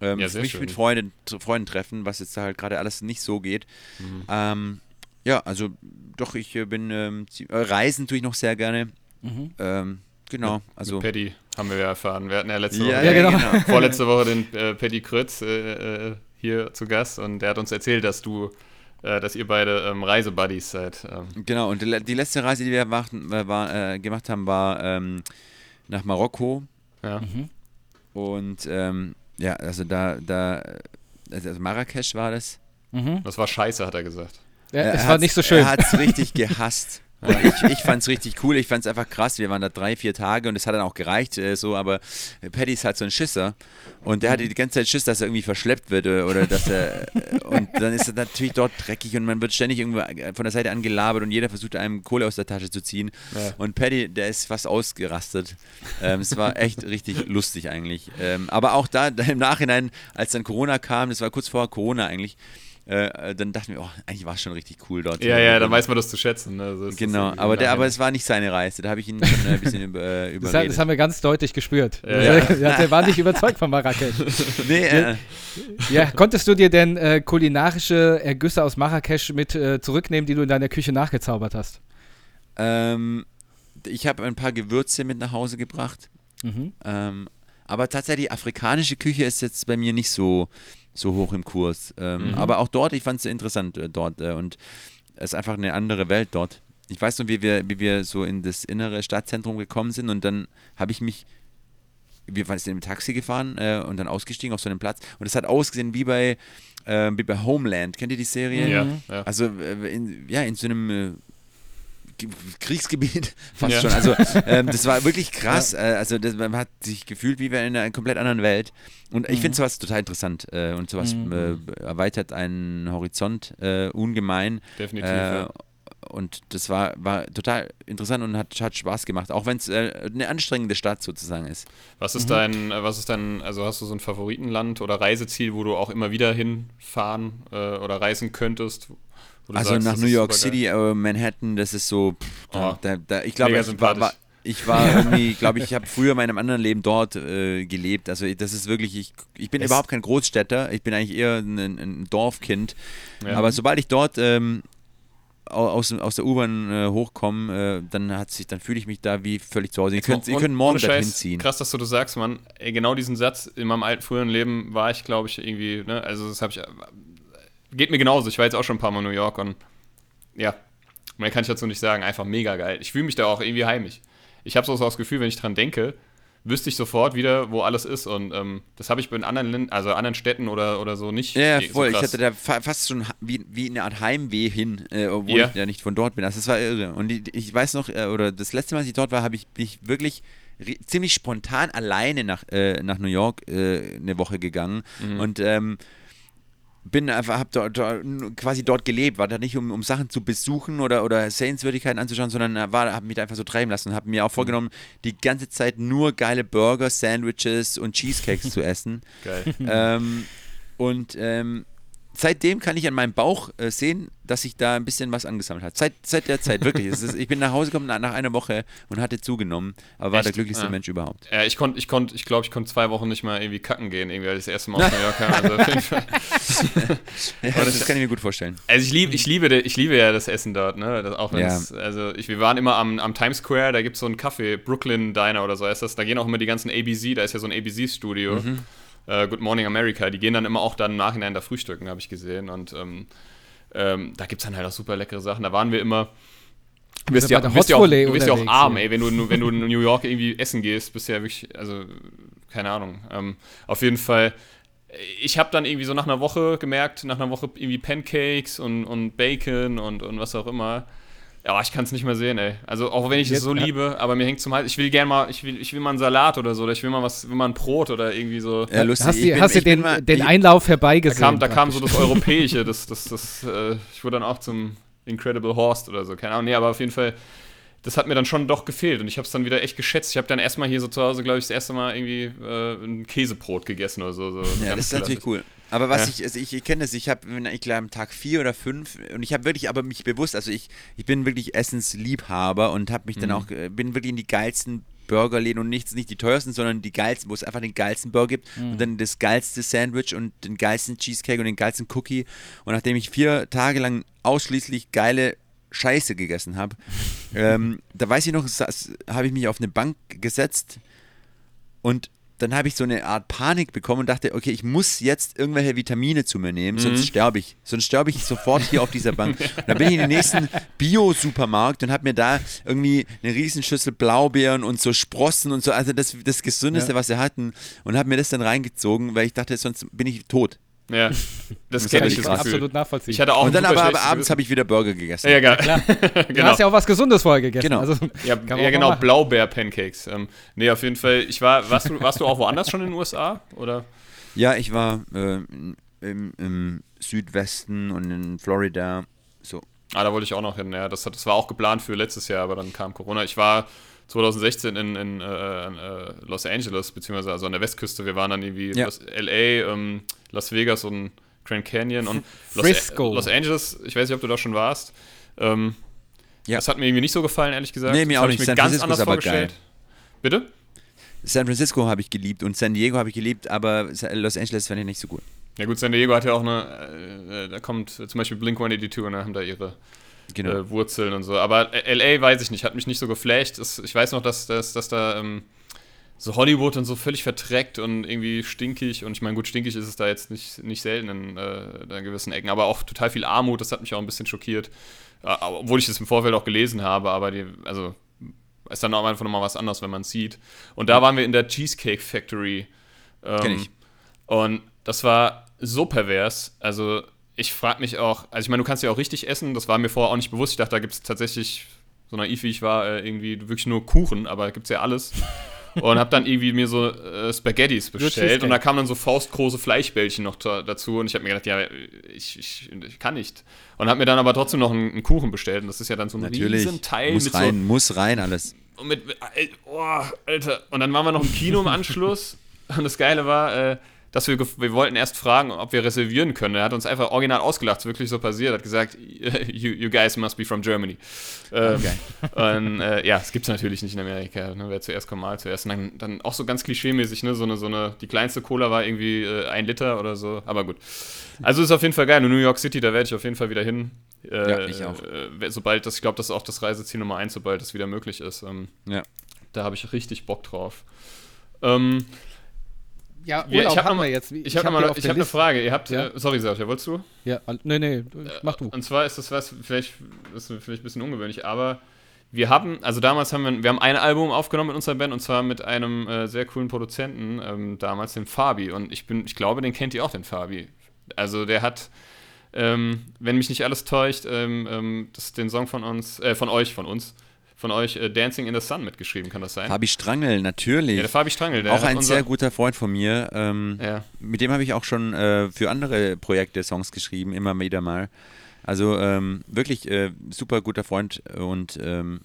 Speaker 3: Ähm, ja, mich schön. mit Freunden, Freunden treffen, was jetzt halt gerade alles nicht so geht. Mhm. Ähm, ja, also doch, ich äh, bin ähm, äh, reisen tue ich noch sehr gerne. Mhm. Ähm, genau, also.
Speaker 2: Mit Paddy haben wir ja erfahren. Wir hatten ja letzte ja, Woche, ja, genau. genau. vorletzte Woche den äh, Paddy Krötz äh, äh, hier zu Gast und der hat uns erzählt, dass du dass ihr beide ähm, Reisebuddies seid.
Speaker 3: Ähm. Genau, und die, die, letzte Reise, die wir machten, war, äh, gemacht haben, war ähm, nach Marokko. Ja. Mhm. Und ähm, ja, also da, da, also Marrakesch war das.
Speaker 2: Mhm. Das war scheiße, hat er gesagt.
Speaker 1: Ja, es war nicht so schön.
Speaker 3: Er hat es richtig gehasst. ich, ich fand es richtig cool, ich fand es einfach krass. Wir waren da drei, vier Tage und es hat dann auch gereicht, äh, so, aber Paddy ist halt so ein Schisser und der hatte die ganze Zeit Schiss, dass er irgendwie verschleppt wird oder, oder dass er. Äh, und dann ist er natürlich dort dreckig und man wird ständig irgendwo äh, von der Seite angelabert und jeder versucht einem Kohle aus der Tasche zu ziehen. Ja. Und Paddy, der ist fast ausgerastet. Ähm, es war echt richtig lustig eigentlich. Ähm, aber auch da, da im Nachhinein, als dann Corona kam, das war kurz vor Corona eigentlich äh, dann dachten wir, oh, eigentlich war es schon richtig cool dort.
Speaker 2: Ja, ja, dann weiß man das zu schätzen. Ne?
Speaker 3: So genau, aber, der, aber es war nicht seine Reise, da habe ich ihn schon ein bisschen über, äh, überredet.
Speaker 1: Das, das, haben wir ganz deutlich gespürt. Ja, ja. Der war nicht überzeugt von Marrakesch. nee, äh. Ja, konntest du dir denn äh, kulinarische Ergüsse aus Marrakesch mit äh, zurücknehmen, die du in deiner Küche nachgezaubert hast?
Speaker 3: Ähm, ich habe ein paar Gewürze mit nach Hause gebracht. Mhm. Ähm, aber tatsächlich, afrikanische Küche ist jetzt bei mir nicht so so hoch im Kurs. Ähm, mhm. Aber auch dort, ich fand es interessant äh, dort äh, und es ist einfach eine andere Welt dort. Ich weiß noch, wie wir, wie wir so in das innere Stadtzentrum gekommen sind und dann habe ich mich, wir sind im Taxi gefahren äh, und dann ausgestiegen auf so einem Platz und es hat ausgesehen wie bei, äh, wie bei Homeland. Kennt ihr die Serie?
Speaker 2: Ja. ja.
Speaker 3: Also äh, in, ja, in so einem äh, Kriegsgebiet fast ja. schon. Also ähm, das war wirklich krass. Ja. Äh, also das, man hat sich gefühlt wie in einer komplett anderen Welt. Und ich mhm. finde sowas total interessant äh, und sowas mhm. äh, erweitert einen Horizont äh, ungemein.
Speaker 2: Definitiv. Äh, ja.
Speaker 3: Und das war, war total interessant und hat, hat Spaß gemacht, auch wenn es äh, eine anstrengende Stadt sozusagen ist.
Speaker 2: Was ist mhm. dein, was ist dein, also hast du so ein Favoritenland oder Reiseziel, wo du auch immer wieder hinfahren oder reisen könntest,
Speaker 3: also sagst, nach New York City, äh, Manhattan, das ist so, pff, oh, da, da, ich glaube, ich war, war, ich war irgendwie, glaube ich, habe früher in meinem anderen Leben dort äh, gelebt. Also das ist wirklich, ich, ich bin es überhaupt kein Großstädter, ich bin eigentlich eher ein, ein Dorfkind. Ja. Aber sobald ich dort ähm, aus, aus der U-Bahn äh, hochkomme, äh, dann hat sich, dann fühle ich mich da wie völlig zu Hause. Ihr könnt, ihr könnt morgen dahin ziehen.
Speaker 2: Krass, dass du das sagst, Mann. Ey, genau diesen Satz in meinem alten früheren Leben war ich, glaube ich, irgendwie, ne, also das habe ich, geht mir genauso. Ich war jetzt auch schon ein paar Mal in New York und ja, mehr kann ich dazu nicht sagen. Einfach mega geil. Ich fühle mich da auch irgendwie heimisch. Ich habe so das Gefühl, wenn ich dran denke, wüsste ich sofort wieder, wo alles ist. Und ähm, das habe ich in anderen, also anderen Städten oder, oder so nicht.
Speaker 3: Ja, ja voll. So ich hatte da fa fast schon wie, wie eine Art Heimweh hin, äh, obwohl ja. ich ja nicht von dort bin. Also das war irre. Und ich, ich weiß noch, äh, oder das letzte Mal, als ich dort war, habe ich mich wirklich ziemlich spontan alleine nach, äh, nach New York äh, eine Woche gegangen. Mhm. Und ähm, bin einfach, hab dort, quasi dort gelebt, war da nicht, um, um Sachen zu besuchen oder, oder Sehenswürdigkeiten anzuschauen, sondern war, habe mich da einfach so treiben lassen und habe mir auch vorgenommen, die ganze Zeit nur geile Burger, Sandwiches und Cheesecakes zu essen. Geil. Ähm, und ähm, seitdem kann ich an meinem Bauch äh, sehen, dass sich da ein bisschen was angesammelt hat. Seit, seit der Zeit, wirklich. ist, ich bin nach Hause gekommen nach, einer Woche und hatte zugenommen, aber war Echt? der glücklichste ja. Mensch überhaupt.
Speaker 2: Ja, ich konnte, ich konnte, ich glaube, ich konnte zwei Wochen nicht mal irgendwie kacken gehen, irgendwie, das erste Mal aus New York kam. Also auf jeden Fall.
Speaker 3: ja, das kann ich mir gut vorstellen.
Speaker 2: Also ich liebe, ich liebe, ich liebe ja das Essen dort, ne? Das, auch ja. also ich, wir waren immer am, am Times Square, da gibt es so einen Kaffee, Brooklyn Diner oder so heißt das. Da gehen auch immer die ganzen ABC, da ist ja so ein ABC-Studio. Mhm äh, Good Morning America, die gehen dann immer auch dann im Nachhinein da frühstücken, habe ich gesehen. Und ähm, ähm, da gibt es dann halt auch super leckere Sachen. Da waren wir immer. Du bist, ja, du bist ja auch, du bist ja auch arm, ey, wenn du, wenn du in New York irgendwie essen gehst, bist du ja wirklich, also, keine Ahnung. Ähm, auf jeden Fall, ich habe dann irgendwie so nach einer Woche gemerkt, nach einer Woche irgendwie Pancakes und, und Bacon und, und was auch immer, ja, ich kann es nicht mehr sehen, ey. Also auch wenn ich es so liebe, aber mir hängt zum Hals. Ich will gerne mal, ich will, ich will mal einen Salat oder so, oder ich will mal was, will mal ein Brot oder irgendwie so.
Speaker 1: Ja, lustig. Hast, du, hast du den, mal, den Einlauf herbeigesehen?
Speaker 2: Da kam, da kam so das Europäische, das, das, das, äh, ich wurde dann auch zum Incredible Horst oder so, keine Ahnung. Nee, aber auf jeden Fall das hat mir dann schon doch gefehlt und ich habe es dann wieder echt geschätzt. Ich habe dann erstmal hier so zu Hause, glaube ich, das erste Mal irgendwie äh, ein Käsebrot gegessen oder so. so
Speaker 3: ja, das ist natürlich cool. Aber was ja. ich, also ich, ich kenne das, ich habe, ich glaube, am Tag vier oder fünf und ich habe wirklich aber mich bewusst, also ich, ich bin wirklich Essensliebhaber und habe mich dann mhm. auch, äh, bin wirklich in die geilsten Burgerläden und nichts, nicht die teuersten, sondern die geilsten, wo es einfach den geilsten Burger gibt mhm. und dann das geilste Sandwich und den geilsten Cheesecake und den geilsten Cookie. Und nachdem ich vier Tage lang ausschließlich geile Scheiße gegessen habe. ähm, da weiß ich noch, habe ich mich auf eine Bank gesetzt und dann habe ich so eine Art Panik bekommen und dachte, okay, ich muss jetzt irgendwelche Vitamine zu mir nehmen, sonst mhm. sterbe ich. Sonst sterbe ich sofort hier auf dieser Bank. Und dann bin ich in den nächsten Bio-Supermarkt und habe mir da irgendwie eine Riesenschüssel Blaubeeren und so Sprossen und so, also das, das Gesündeste, ja. was sie hatten, und habe mir das dann reingezogen, weil ich dachte, sonst bin ich tot.
Speaker 2: Ja, das, kenne ich.
Speaker 1: Das absolut nachvollziehen.
Speaker 3: Ich hatte auch und dann aber, aber abends habe ich wieder Burger gegessen.
Speaker 2: Ja, klar.
Speaker 1: genau. Du hast ja auch was Gesundes vorher gegessen.
Speaker 2: Genau. Also, ja, ja genau, Blaubeer-Pancakes. Ähm, nee, auf jeden Fall. Ich war, warst du, warst du auch woanders schon in den USA? Oder?
Speaker 3: Ja, ich war äh, im, im, Südwesten und in Florida. So.
Speaker 2: Ah, da wollte ich auch noch hin. Ja, das, das war auch geplant für letztes Jahr, aber dann kam Corona. Ich war 2016 in, in äh, äh, Los Angeles, beziehungsweise also an der Westküste. Wir waren dann irgendwie ja. Los, LA, ähm, Las Vegas und Grand Canyon und Los, Los, Angeles. Ich weiß nicht, ob du da schon warst. Ähm, ja. Das hat mir irgendwie nicht so gefallen, ehrlich gesagt.
Speaker 3: Nee, mir
Speaker 2: das
Speaker 3: auch nicht.
Speaker 2: Ich mir San ganz Francisco anders vorgestellt. Geil. Bitte?
Speaker 3: San Francisco habe ich geliebt und San Diego habe ich geliebt, aber Los Angeles fand ich nicht so gut.
Speaker 2: Ja gut, San Diego hat ja auch eine, äh, da kommt zum Beispiel Blink-182 und da haben da ihre genau. äh, Wurzeln und so. Aber LA weiß ich nicht, hat mich nicht so geflasht. ich weiß noch, dass, dass, dass da ähm, so Hollywood und so völlig verträgt und irgendwie stinkig. Und ich meine, gut, stinkig ist es da jetzt nicht, nicht selten in, äh, in gewissen Ecken, aber auch total viel Armut, das hat mich auch ein bisschen schockiert. Äh, obwohl ich das im Vorfeld auch gelesen habe, aber die, also ist dann auch einfach nochmal was anderes, wenn man es sieht. Und da waren wir in der Cheesecake Factory. Ähm, Kenn ich. Und das war so pervers. Also ich frage mich auch, also ich meine, du kannst ja auch richtig essen, das war mir vorher auch nicht bewusst. Ich dachte, da gibt es tatsächlich, so naiv wie ich war, äh, irgendwie wirklich nur Kuchen, aber da gibt es ja alles. und habe dann irgendwie mir so äh, Spaghettis bestellt und da kamen dann so faustgroße Fleischbällchen noch dazu und ich habe mir gedacht, ja, ich, ich, ich, kann nicht. Und habe mir dann aber trotzdem noch einen, einen, Kuchen bestellt und das ist ja dann so ein
Speaker 3: Natürlich.
Speaker 2: riesen Teil.
Speaker 3: Muss rein, so, muss rein alles.
Speaker 2: Und mit, mit oh, Alter. Und dann waren wir noch im Kino im Anschluss und das Geile war, äh, dass wir, wir wollten erst fragen, ob wir reservieren können. Er hat uns einfach original ausgelacht, wirklich so passiert, hat gesagt, you, you guys must be from Germany. Ähm, okay. Und äh, ja, es gibt es natürlich nicht in Amerika. Ne? Wer zuerst kommt, mal zuerst. Und dann, dann auch so ganz klischeemäßig, ne? so, eine, so eine, die kleinste Cola war irgendwie äh, ein Liter oder so, aber gut. Also ist auf jeden Fall geil. In New York City, da werde ich auf jeden Fall wieder hin.
Speaker 3: Äh, ja, ich auch.
Speaker 2: Äh, sobald das, ich glaube, das ist auch das Reiseziel Nummer eins, sobald das wieder möglich ist. Ähm,
Speaker 3: ja.
Speaker 2: Da habe ich richtig Bock drauf. Ähm,
Speaker 1: ja, Urlaub ich habe noch, jetzt.
Speaker 2: Ich, ich habe hab, hab eine Frage. Ihr habt, ja? äh, sorry Sergio, wolltest du?
Speaker 1: Ja, nee, nee, mach du.
Speaker 2: Und zwar ist das was, vielleicht, das ist vielleicht ein bisschen ungewöhnlich, aber wir haben, also damals haben wir, wir haben ein Album aufgenommen mit unserer Band und zwar mit einem äh, sehr coolen Produzenten, ähm, damals den Fabi. Und ich bin, ich glaube, den kennt ihr auch, den Fabi. Also der hat, ähm, wenn mich nicht alles täuscht, ähm, ähm das den Song von uns, äh, von euch, von uns, von euch äh, Dancing in the Sun mitgeschrieben, kann das sein?
Speaker 3: Fabi Strangel, natürlich.
Speaker 2: Ja, der Fabi Strangel. Der
Speaker 3: auch ein sehr guter Freund von mir. Ähm, ja. Mit dem habe ich auch schon äh, für andere Projekte Songs geschrieben, immer wieder mal. Also ähm, wirklich äh, super guter Freund und ähm,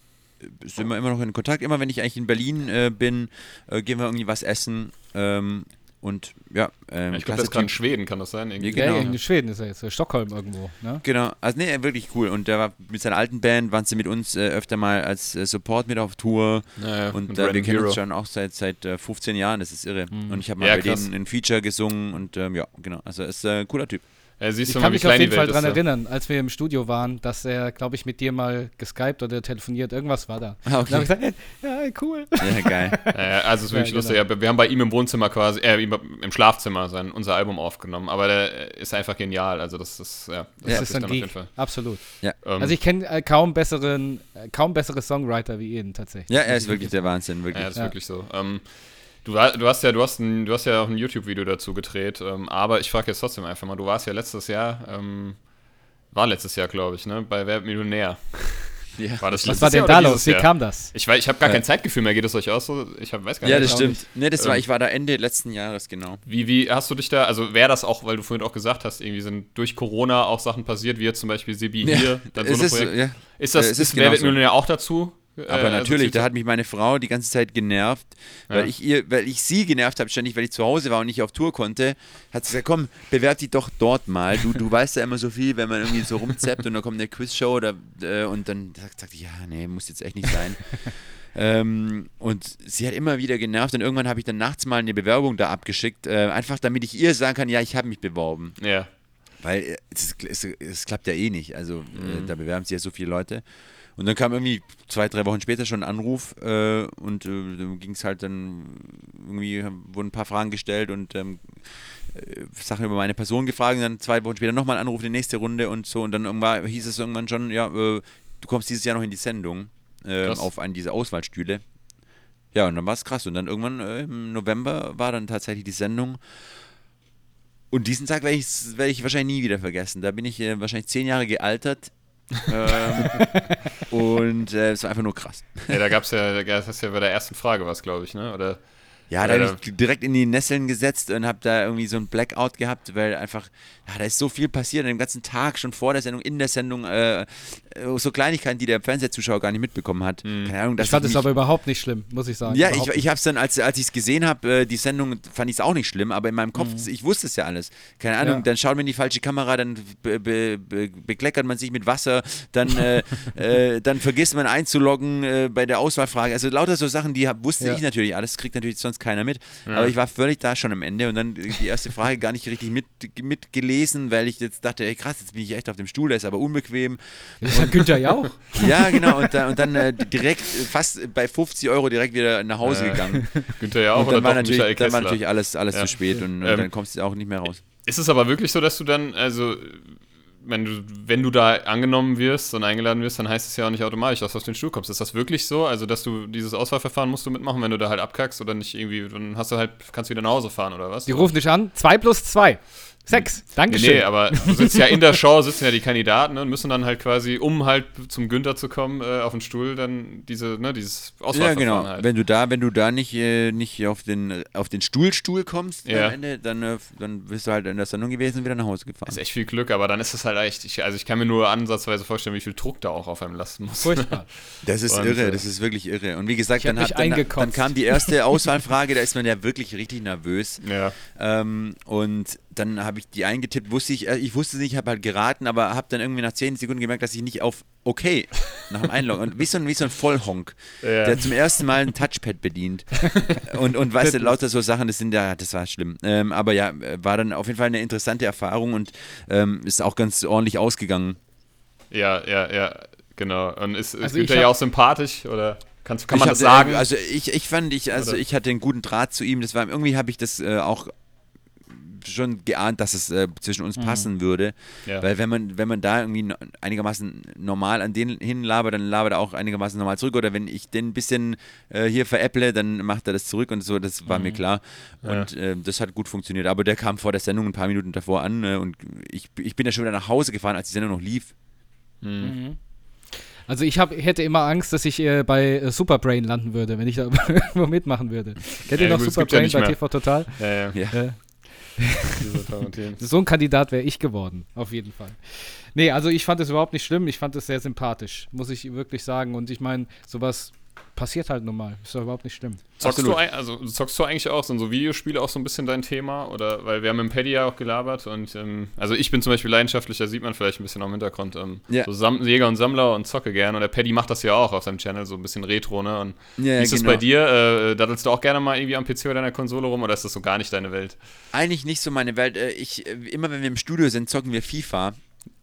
Speaker 3: sind wir immer noch in Kontakt. Immer wenn ich eigentlich in Berlin äh, bin, äh, gehen wir irgendwie was essen. Ähm, und ja,
Speaker 2: ähm, ich glaube, das ist gerade in Schweden, kann das sein?
Speaker 1: Irgendwie. Ja, genau. in Schweden ist er jetzt, Stockholm irgendwo. Ne?
Speaker 3: Genau, also nee, wirklich cool. Und der war mit seiner alten Band, waren sie mit uns äh, öfter mal als äh, Support mit auf Tour.
Speaker 2: Ja,
Speaker 3: und äh, wir kennen Hero. uns schon auch seit, seit 15 äh, Jahren, das ist irre. Mhm. Und ich habe mal ja, bei krass. denen ein Feature gesungen und ähm, ja, genau. Also ist ein cooler Typ.
Speaker 1: Ja, ich kann mich auf jeden Fall daran erinnern, als wir im Studio waren, dass er, glaube ich, mit dir mal geskypt oder telefoniert. Irgendwas war da.
Speaker 3: Ah, okay.
Speaker 1: Dann habe ich gesagt, ja, cool.
Speaker 3: Ja, geil.
Speaker 2: also es ist wirklich ja, lustig. Genau. wir haben bei ihm im Wohnzimmer quasi, äh, im Schlafzimmer sein, unser Album aufgenommen. Aber der ist einfach genial. Also das ist, ja,
Speaker 1: das, ja. ist ein Geek. Absolut. Ja. Ähm, also ich kenne äh, kaum besseren, äh, kaum bessere Songwriter wie ihn tatsächlich.
Speaker 3: Ja, er ist wirklich der Wahnsinn, wirklich.
Speaker 2: Ja, ist wirklich so. Ähm, Du, du, hast ja, du hast, ein, du hast ja auch ein YouTube-Video dazu gedreht, ähm, aber ich frage jetzt trotzdem einfach mal, du warst ja letztes Jahr, ähm, war letztes Jahr, glaube ich, ne, bei Wer Millionär.
Speaker 1: Ja. War das Was war denn da los? Wie kam das?
Speaker 2: Ich, ich habe gar kein Zeitgefühl mehr. Geht es euch auch so? Ich hab, weiß gar
Speaker 3: nicht. Ja, das stimmt. Nee, das war, ähm, ich war da Ende letzten Jahres, genau.
Speaker 2: Wie, wie hast du dich da, also wäre das auch, weil du vorhin auch gesagt hast, irgendwie sind durch Corona auch Sachen passiert, wie jetzt zum Beispiel Sibi ja, hier, dann so ein Projekt. Ja. Ist das, ist, ist Wer wird Millionär auch dazu?
Speaker 3: Aber äh, natürlich, da hat mich meine Frau die ganze Zeit genervt, weil ja. ich ihr, weil ich sie genervt habe, ständig, weil ich zu Hause war und nicht auf Tour konnte, hat sie gesagt, komm, bewerb dich doch dort mal. Du, du weißt ja immer so viel, wenn man irgendwie so rumzappt und dann kommt eine Quizshow oder, äh, und dann sagt, sagt ja, nee, muss jetzt echt nicht sein. ähm, und sie hat immer wieder genervt und irgendwann habe ich dann nachts mal eine Bewerbung da abgeschickt, äh, einfach damit ich ihr sagen kann, ja, ich habe mich beworben.
Speaker 2: Ja.
Speaker 3: Weil äh, es, es, es, klappt ja eh nicht. Also äh, mhm. da bewerben sich ja so viele Leute. Und dann kam irgendwie zwei, drei Wochen später schon ein Anruf äh, und äh, dann ging es halt dann irgendwie, wurden ein paar Fragen gestellt und ähm, äh, Sachen über meine Person gefragt und dann zwei Wochen später nochmal ein Anruf in die nächste Runde und so und dann irgendwann hieß es irgendwann schon, ja, äh, du kommst dieses Jahr noch in die Sendung äh, auf einen dieser Auswahlstühle. Ja, und dann war es krass. Und dann irgendwann äh, im November war dann tatsächlich die Sendung. Und diesen Tag werde ich, werd ich wahrscheinlich nie wieder vergessen. Da bin ich wahrscheinlich zehn Jahre gealtert ähm, und äh, es war einfach nur krass.
Speaker 2: Ja, da gab es ja, das ist ja bei der ersten Frage was, glaube ich, ne? Oder
Speaker 3: ja, da habe ich direkt in die Nesseln gesetzt und habe da irgendwie so ein Blackout gehabt, weil einfach, ja, da ist so viel passiert an dem ganzen Tag, schon vor der Sendung, in der Sendung, äh, so Kleinigkeiten, die der Fernsehzuschauer gar nicht mitbekommen hat.
Speaker 1: Mhm. Keine Ahnung, ich fand es aber überhaupt nicht schlimm, muss ich sagen.
Speaker 3: Ja, ich, ich habe es dann, als, als ich es gesehen habe, äh, die Sendung, fand ich es auch nicht schlimm, aber in meinem Kopf, mhm. ich wusste es ja alles. Keine Ahnung, ja. dann schaut man in die falsche Kamera, dann be be be bekleckert man sich mit Wasser, dann, äh, äh, dann vergisst man einzuloggen äh, bei der Auswahlfrage. Also lauter so Sachen, die hab, wusste ja. ich natürlich alles, kriegt natürlich sonst keiner mit. Ja. Aber ich war völlig da schon am Ende und dann die erste Frage gar nicht richtig mit, mitgelesen, weil ich jetzt dachte, ey krass, jetzt bin ich echt auf dem Stuhl, der ist aber unbequem.
Speaker 1: Das ist Günther ja auch.
Speaker 3: Ja, genau. Und, da, und dann äh, direkt fast bei 50 Euro direkt wieder nach Hause gegangen.
Speaker 2: Günther ja auch.
Speaker 3: Und dann, war natürlich, dann war natürlich alles, alles ja. zu spät und, und ähm, dann kommst du auch nicht mehr raus.
Speaker 2: Ist es aber wirklich so, dass du dann, also wenn du, wenn du da angenommen wirst und eingeladen wirst, dann heißt es ja auch nicht automatisch, dass du auf den Stuhl kommst. Ist das wirklich so? Also, dass du dieses Auswahlverfahren musst du mitmachen, wenn du da halt abkackst oder nicht irgendwie, dann hast du halt, kannst du wieder nach Hause fahren oder was?
Speaker 1: Die rufen dich an, 2 plus 2. Sechs, Dankeschön.
Speaker 2: Nee, nee, aber du sitzt ja in der Show, sitzen ja die Kandidaten ne, und müssen dann halt quasi, um halt zum Günther zu kommen, äh, auf den Stuhl, dann diese, ne, dieses
Speaker 3: Auswahlverfahren Ja, genau. Halt. Wenn du da, wenn du da nicht, äh, nicht auf den, auf den Stuhlstuhl kommst ja. am Ende, dann, äh, dann bist du halt in der Sendung gewesen und wieder nach Hause gefahren.
Speaker 2: Das ist echt viel Glück, aber dann ist es halt echt, ich, also ich kann mir nur ansatzweise vorstellen, wie viel Druck da auch auf einem lasten muss.
Speaker 1: Furchtbar.
Speaker 3: Das ist und, irre, äh, das ist wirklich irre. Und wie gesagt, dann, hat, dann, dann, kam die erste Auswahlfrage, da ist man ja wirklich richtig nervös.
Speaker 2: Ja.
Speaker 3: Ähm, und dann habe ich die eingetippt, wusste ich, äh, ich wusste nicht, habe halt geraten, aber habe dann irgendwie nach 10 Sekunden gemerkt, dass ich nicht auf OK nach dem Einloggen, und wie so ein, wie so ein Vollhonk, ja. der zum ersten Mal ein Touchpad bedient und, und weißt du, lauter so Sachen, das sind ja, das war schlimm. Ähm, aber ja, war dann auf jeden Fall eine interessante Erfahrung und ähm, ist auch ganz ordentlich ausgegangen.
Speaker 2: Ja, ja, ja, genau. Und ist, ist also Günther ja auch sympathisch, oder? Kannst, kann man
Speaker 3: das
Speaker 2: sagen?
Speaker 3: Also ich, ich fand, ich, also ich hatte einen guten Draht zu ihm. Das war irgendwie habe ich das äh, auch schon geahnt, dass es äh, zwischen uns mhm. passen würde. Ja. Weil wenn man, wenn man da irgendwie einigermaßen normal an den hinlabert, dann labert er auch einigermaßen normal zurück. Oder wenn ich den ein bisschen äh, hier veräpple, dann macht er das zurück und so, das war mhm. mir klar. Und ja. äh, das hat gut funktioniert. Aber der kam vor der Sendung ein paar Minuten davor an äh, und ich, ich bin ja schon wieder nach Hause gefahren, als die Sendung noch lief.
Speaker 1: Mhm. mhm. Also ich hab, hätte immer Angst, dass ich äh, bei äh, Superbrain landen würde, wenn ich da irgendwo mitmachen würde. Kennt ihr noch Superbrain ja bei TV Total?
Speaker 2: Ja, ja.
Speaker 1: ja. So ein Kandidat wäre ich geworden, auf jeden Fall. Nee, also ich fand es überhaupt nicht schlimm, ich fand es sehr sympathisch, muss ich wirklich sagen. Und ich meine, sowas passiert halt nun mal. Ist doch überhaupt nicht schlimm.
Speaker 2: Zockst du, also, zockst du eigentlich auch, sind so Videospiele auch so ein bisschen dein Thema? Oder, weil wir haben im Paddy ja auch gelabert und, ähm, also ich bin zum Beispiel leidenschaftlich, da sieht man vielleicht ein bisschen auch im Hintergrund, ähm, ja. so Sam Jäger und Sammler und zocke gern und der Paddy macht das ja auch auf seinem Channel, so ein bisschen Retro, ne? Und ja, wie ist genau. das bei dir? Äh, daddelst du auch gerne mal irgendwie am PC oder deiner Konsole rum oder ist das so gar nicht deine Welt?
Speaker 3: Eigentlich nicht so meine Welt. Äh, ich, äh, immer wenn wir im Studio sind, zocken wir FIFA.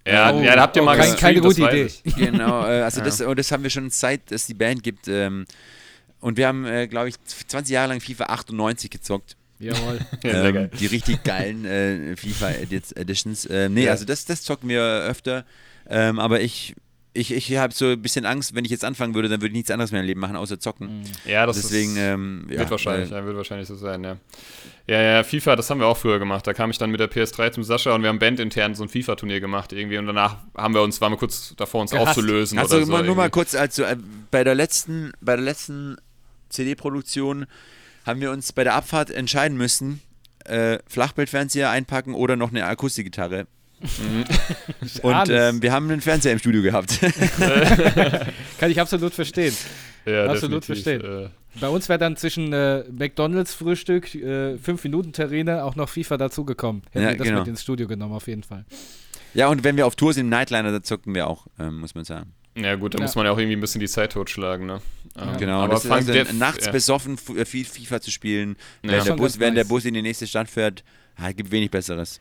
Speaker 2: Ja, oh, ja, da habt ihr mal
Speaker 1: kein, Keine gute Idee.
Speaker 3: Genau, äh, also ja. das, oh, das haben wir schon seit es die Band gibt. Ähm, und wir haben, äh, glaube ich, 20 Jahre lang FIFA 98 gezockt.
Speaker 1: Jawohl.
Speaker 3: ähm, die richtig geilen äh, FIFA Editions. Ähm, nee, ja. also das, das zocken wir öfter. Ähm, aber ich, ich, ich habe so ein bisschen Angst, wenn ich jetzt anfangen würde, dann würde ich nichts anderes mehr im Leben machen, außer zocken.
Speaker 2: Ja, das
Speaker 3: Deswegen,
Speaker 2: ist,
Speaker 3: ähm,
Speaker 2: wird ja, wahrscheinlich, ja, wird wahrscheinlich so sein, ja. Ja, ja, FIFA, das haben wir auch früher gemacht. Da kam ich dann mit der PS3 zum Sascha und wir haben bandintern so ein FIFA-Turnier gemacht irgendwie und danach haben wir uns, waren wir kurz davor, uns Gehasst. aufzulösen.
Speaker 3: Also
Speaker 2: oder so
Speaker 3: nur mal kurz, also äh, bei der letzten, bei der letzten CD-Produktion haben wir uns bei der Abfahrt entscheiden müssen, äh, Flachbildfernseher einpacken oder noch eine Akustikgitarre. Mhm. Und ähm, wir haben einen Fernseher im Studio gehabt.
Speaker 1: Kann ich absolut verstehen. Ja, absolut verstehen. Äh. Bei uns wäre dann zwischen äh, McDonalds Frühstück, 5-Minuten-Terrine äh, auch noch FIFA dazugekommen. Hätten ja, wir das genau. mit ins Studio genommen, auf jeden Fall.
Speaker 3: Ja, und wenn wir auf Tour sind, Nightliner, da zocken wir auch, ähm, muss man sagen.
Speaker 2: Ja, gut, da ja. muss man ja auch irgendwie ein bisschen die Zeit totschlagen, ne?
Speaker 3: Ja. Genau, aber das also der, nachts ja. besoffen äh, FIFA zu spielen, während, der Bus, während der Bus in die nächste Stadt fährt, ah, gibt wenig Besseres.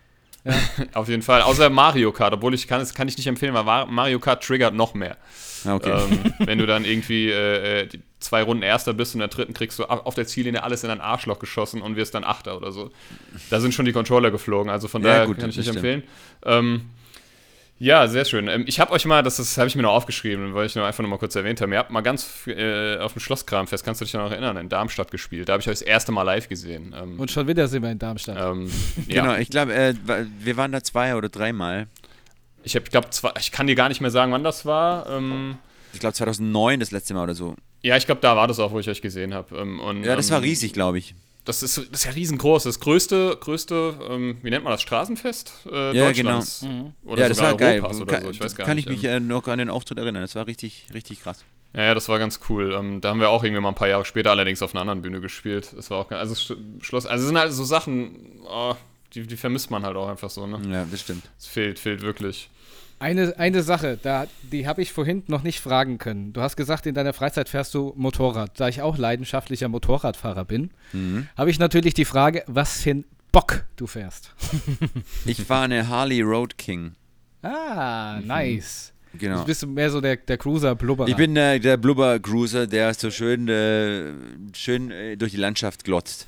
Speaker 2: Ja. Auf jeden Fall. Außer Mario Kart, obwohl ich kann, das kann ich nicht empfehlen, weil Mario Kart triggert noch mehr.
Speaker 3: Ah, okay.
Speaker 2: Ähm, wenn du dann irgendwie äh, äh zwei Runden Erster bist und in der dritten kriegst du auf der Ziellinie alles in ein Arschloch geschossen und wirst dann Achter oder so. Da sind schon die Controller geflogen, also von ja, daher gut, kann ich nicht empfehlen. Ähm, ja, sehr schön. Ähm, ich habe euch mal, das, das habe ich mir noch aufgeschrieben, weil ich nur einfach noch mal kurz erwähnt habe. Ihr habt mal ganz äh, auf dem Schlosskramfest, kannst du dich noch erinnern, in Darmstadt gespielt. Da habe ich euch das erste Mal live gesehen.
Speaker 1: Ähm, Und schon wieder sind wir in Darmstadt.
Speaker 3: Ähm, ja. Genau, ich glaube, äh, wir waren da zwei oder dreimal.
Speaker 2: Ich glaube, ich kann dir gar nicht mehr sagen, wann das war. Ähm,
Speaker 3: ich glaube 2009 das letzte Mal oder so.
Speaker 2: Ja, ich glaube, da war das auch, wo ich euch gesehen habe. Ähm,
Speaker 3: ja, das war ähm, riesig, glaube ich.
Speaker 2: Das ist, das ist ja riesengroß. Das größte, größte ähm, wie nennt man das, Straßenfest
Speaker 3: äh, ja, Deutschlands. Genau. Mhm. Oder ja, das war geil. Oder kann, so. ich weiß gar kann nicht. ich mich äh, noch an den Auftritt erinnern. Das war richtig, richtig krass.
Speaker 2: Ja, ja, das war ganz cool. Ähm, da haben wir auch irgendwie mal ein paar Jahre später allerdings auf einer anderen Bühne gespielt. Das war auch also Schloss. Also es sind halt so Sachen, oh, die, die vermisst man halt auch einfach so. Ne?
Speaker 3: Ja, das stimmt.
Speaker 2: Es fehlt, fehlt wirklich.
Speaker 1: Eine, eine Sache, da, die habe ich vorhin noch nicht fragen können. Du hast gesagt, in deiner Freizeit fährst du Motorrad. Da ich auch leidenschaftlicher Motorradfahrer bin, mhm. habe ich natürlich die Frage, was für ein Bock du fährst.
Speaker 3: ich fahre eine Harley Road King.
Speaker 1: Ah, mhm. nice.
Speaker 3: Genau. Du
Speaker 1: bist mehr so der, der Cruiser-Blubber.
Speaker 3: Ich bin äh, der Blubber-Cruiser, der so schön, äh, schön äh, durch die Landschaft glotzt.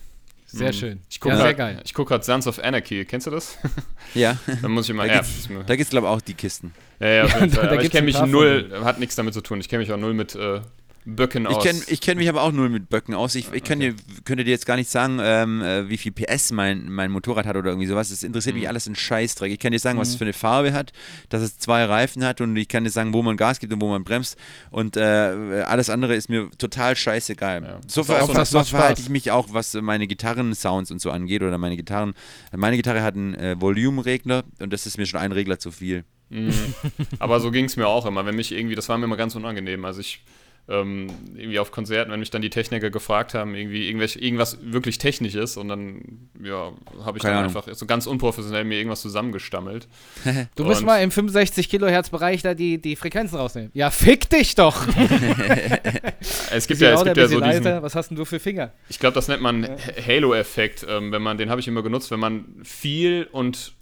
Speaker 1: Sehr mhm. schön.
Speaker 2: Ich gucke ja, gerade guck Sons of Anarchy. Kennst du das?
Speaker 3: Ja.
Speaker 2: Dann muss ich mal.
Speaker 3: Da ja, gibt es, glaube ich, auch die Kisten.
Speaker 2: Ja, ja, auf jeden Fall. Aber ich kenne mich null, hat nichts damit zu tun. Ich kenne mich auch null mit, äh, Böcken
Speaker 3: Ich
Speaker 2: aus?
Speaker 3: kenne ich kenn mich aber auch nur mit Böcken aus. Ich, ich kann dir, könnte dir jetzt gar nicht sagen, ähm, äh, wie viel PS mein, mein Motorrad hat oder irgendwie sowas. Das interessiert mich alles ein Scheißdreck. Ich kann dir sagen, was es für eine Farbe hat, dass es zwei Reifen hat und ich kann dir sagen, wo man Gas gibt und wo man bremst. Und äh, alles andere ist mir total scheißegal.
Speaker 2: Ja.
Speaker 3: So, ver
Speaker 2: so-
Speaker 3: so, verhalte ich mich auch, was meine Gitarrensounds und so angeht oder meine Gitarren. Meine Gitarre hat einen äh, Volumenregler und das ist mir schon ein Regler zu viel.
Speaker 2: Mhm. Aber so ging es mir auch immer. Wenn mich irgendwie, das war mir immer ganz unangenehm. Also ich ähm, irgendwie auf Konzerten, wenn mich dann die Techniker gefragt haben, irgendwie irgendwelche, irgendwas wirklich Technisches und dann, ja, habe ich
Speaker 3: Keine
Speaker 2: dann
Speaker 3: Ahnung.
Speaker 2: einfach so ganz unprofessionell mir irgendwas zusammengestammelt.
Speaker 1: Du musst
Speaker 2: Und-
Speaker 1: mal im 65 Kilohertz Bereich da die, die Frequenzen rausnehmen. Ja, fick dich doch!
Speaker 2: Es gibt ja, es gibt ja so diesen,
Speaker 1: leiser. Was hast denn du für Finger?
Speaker 2: ich glaube, das nennt man Halo-Effekt, ähm, wenn man, den habe ich immer genutzt, wenn man viel und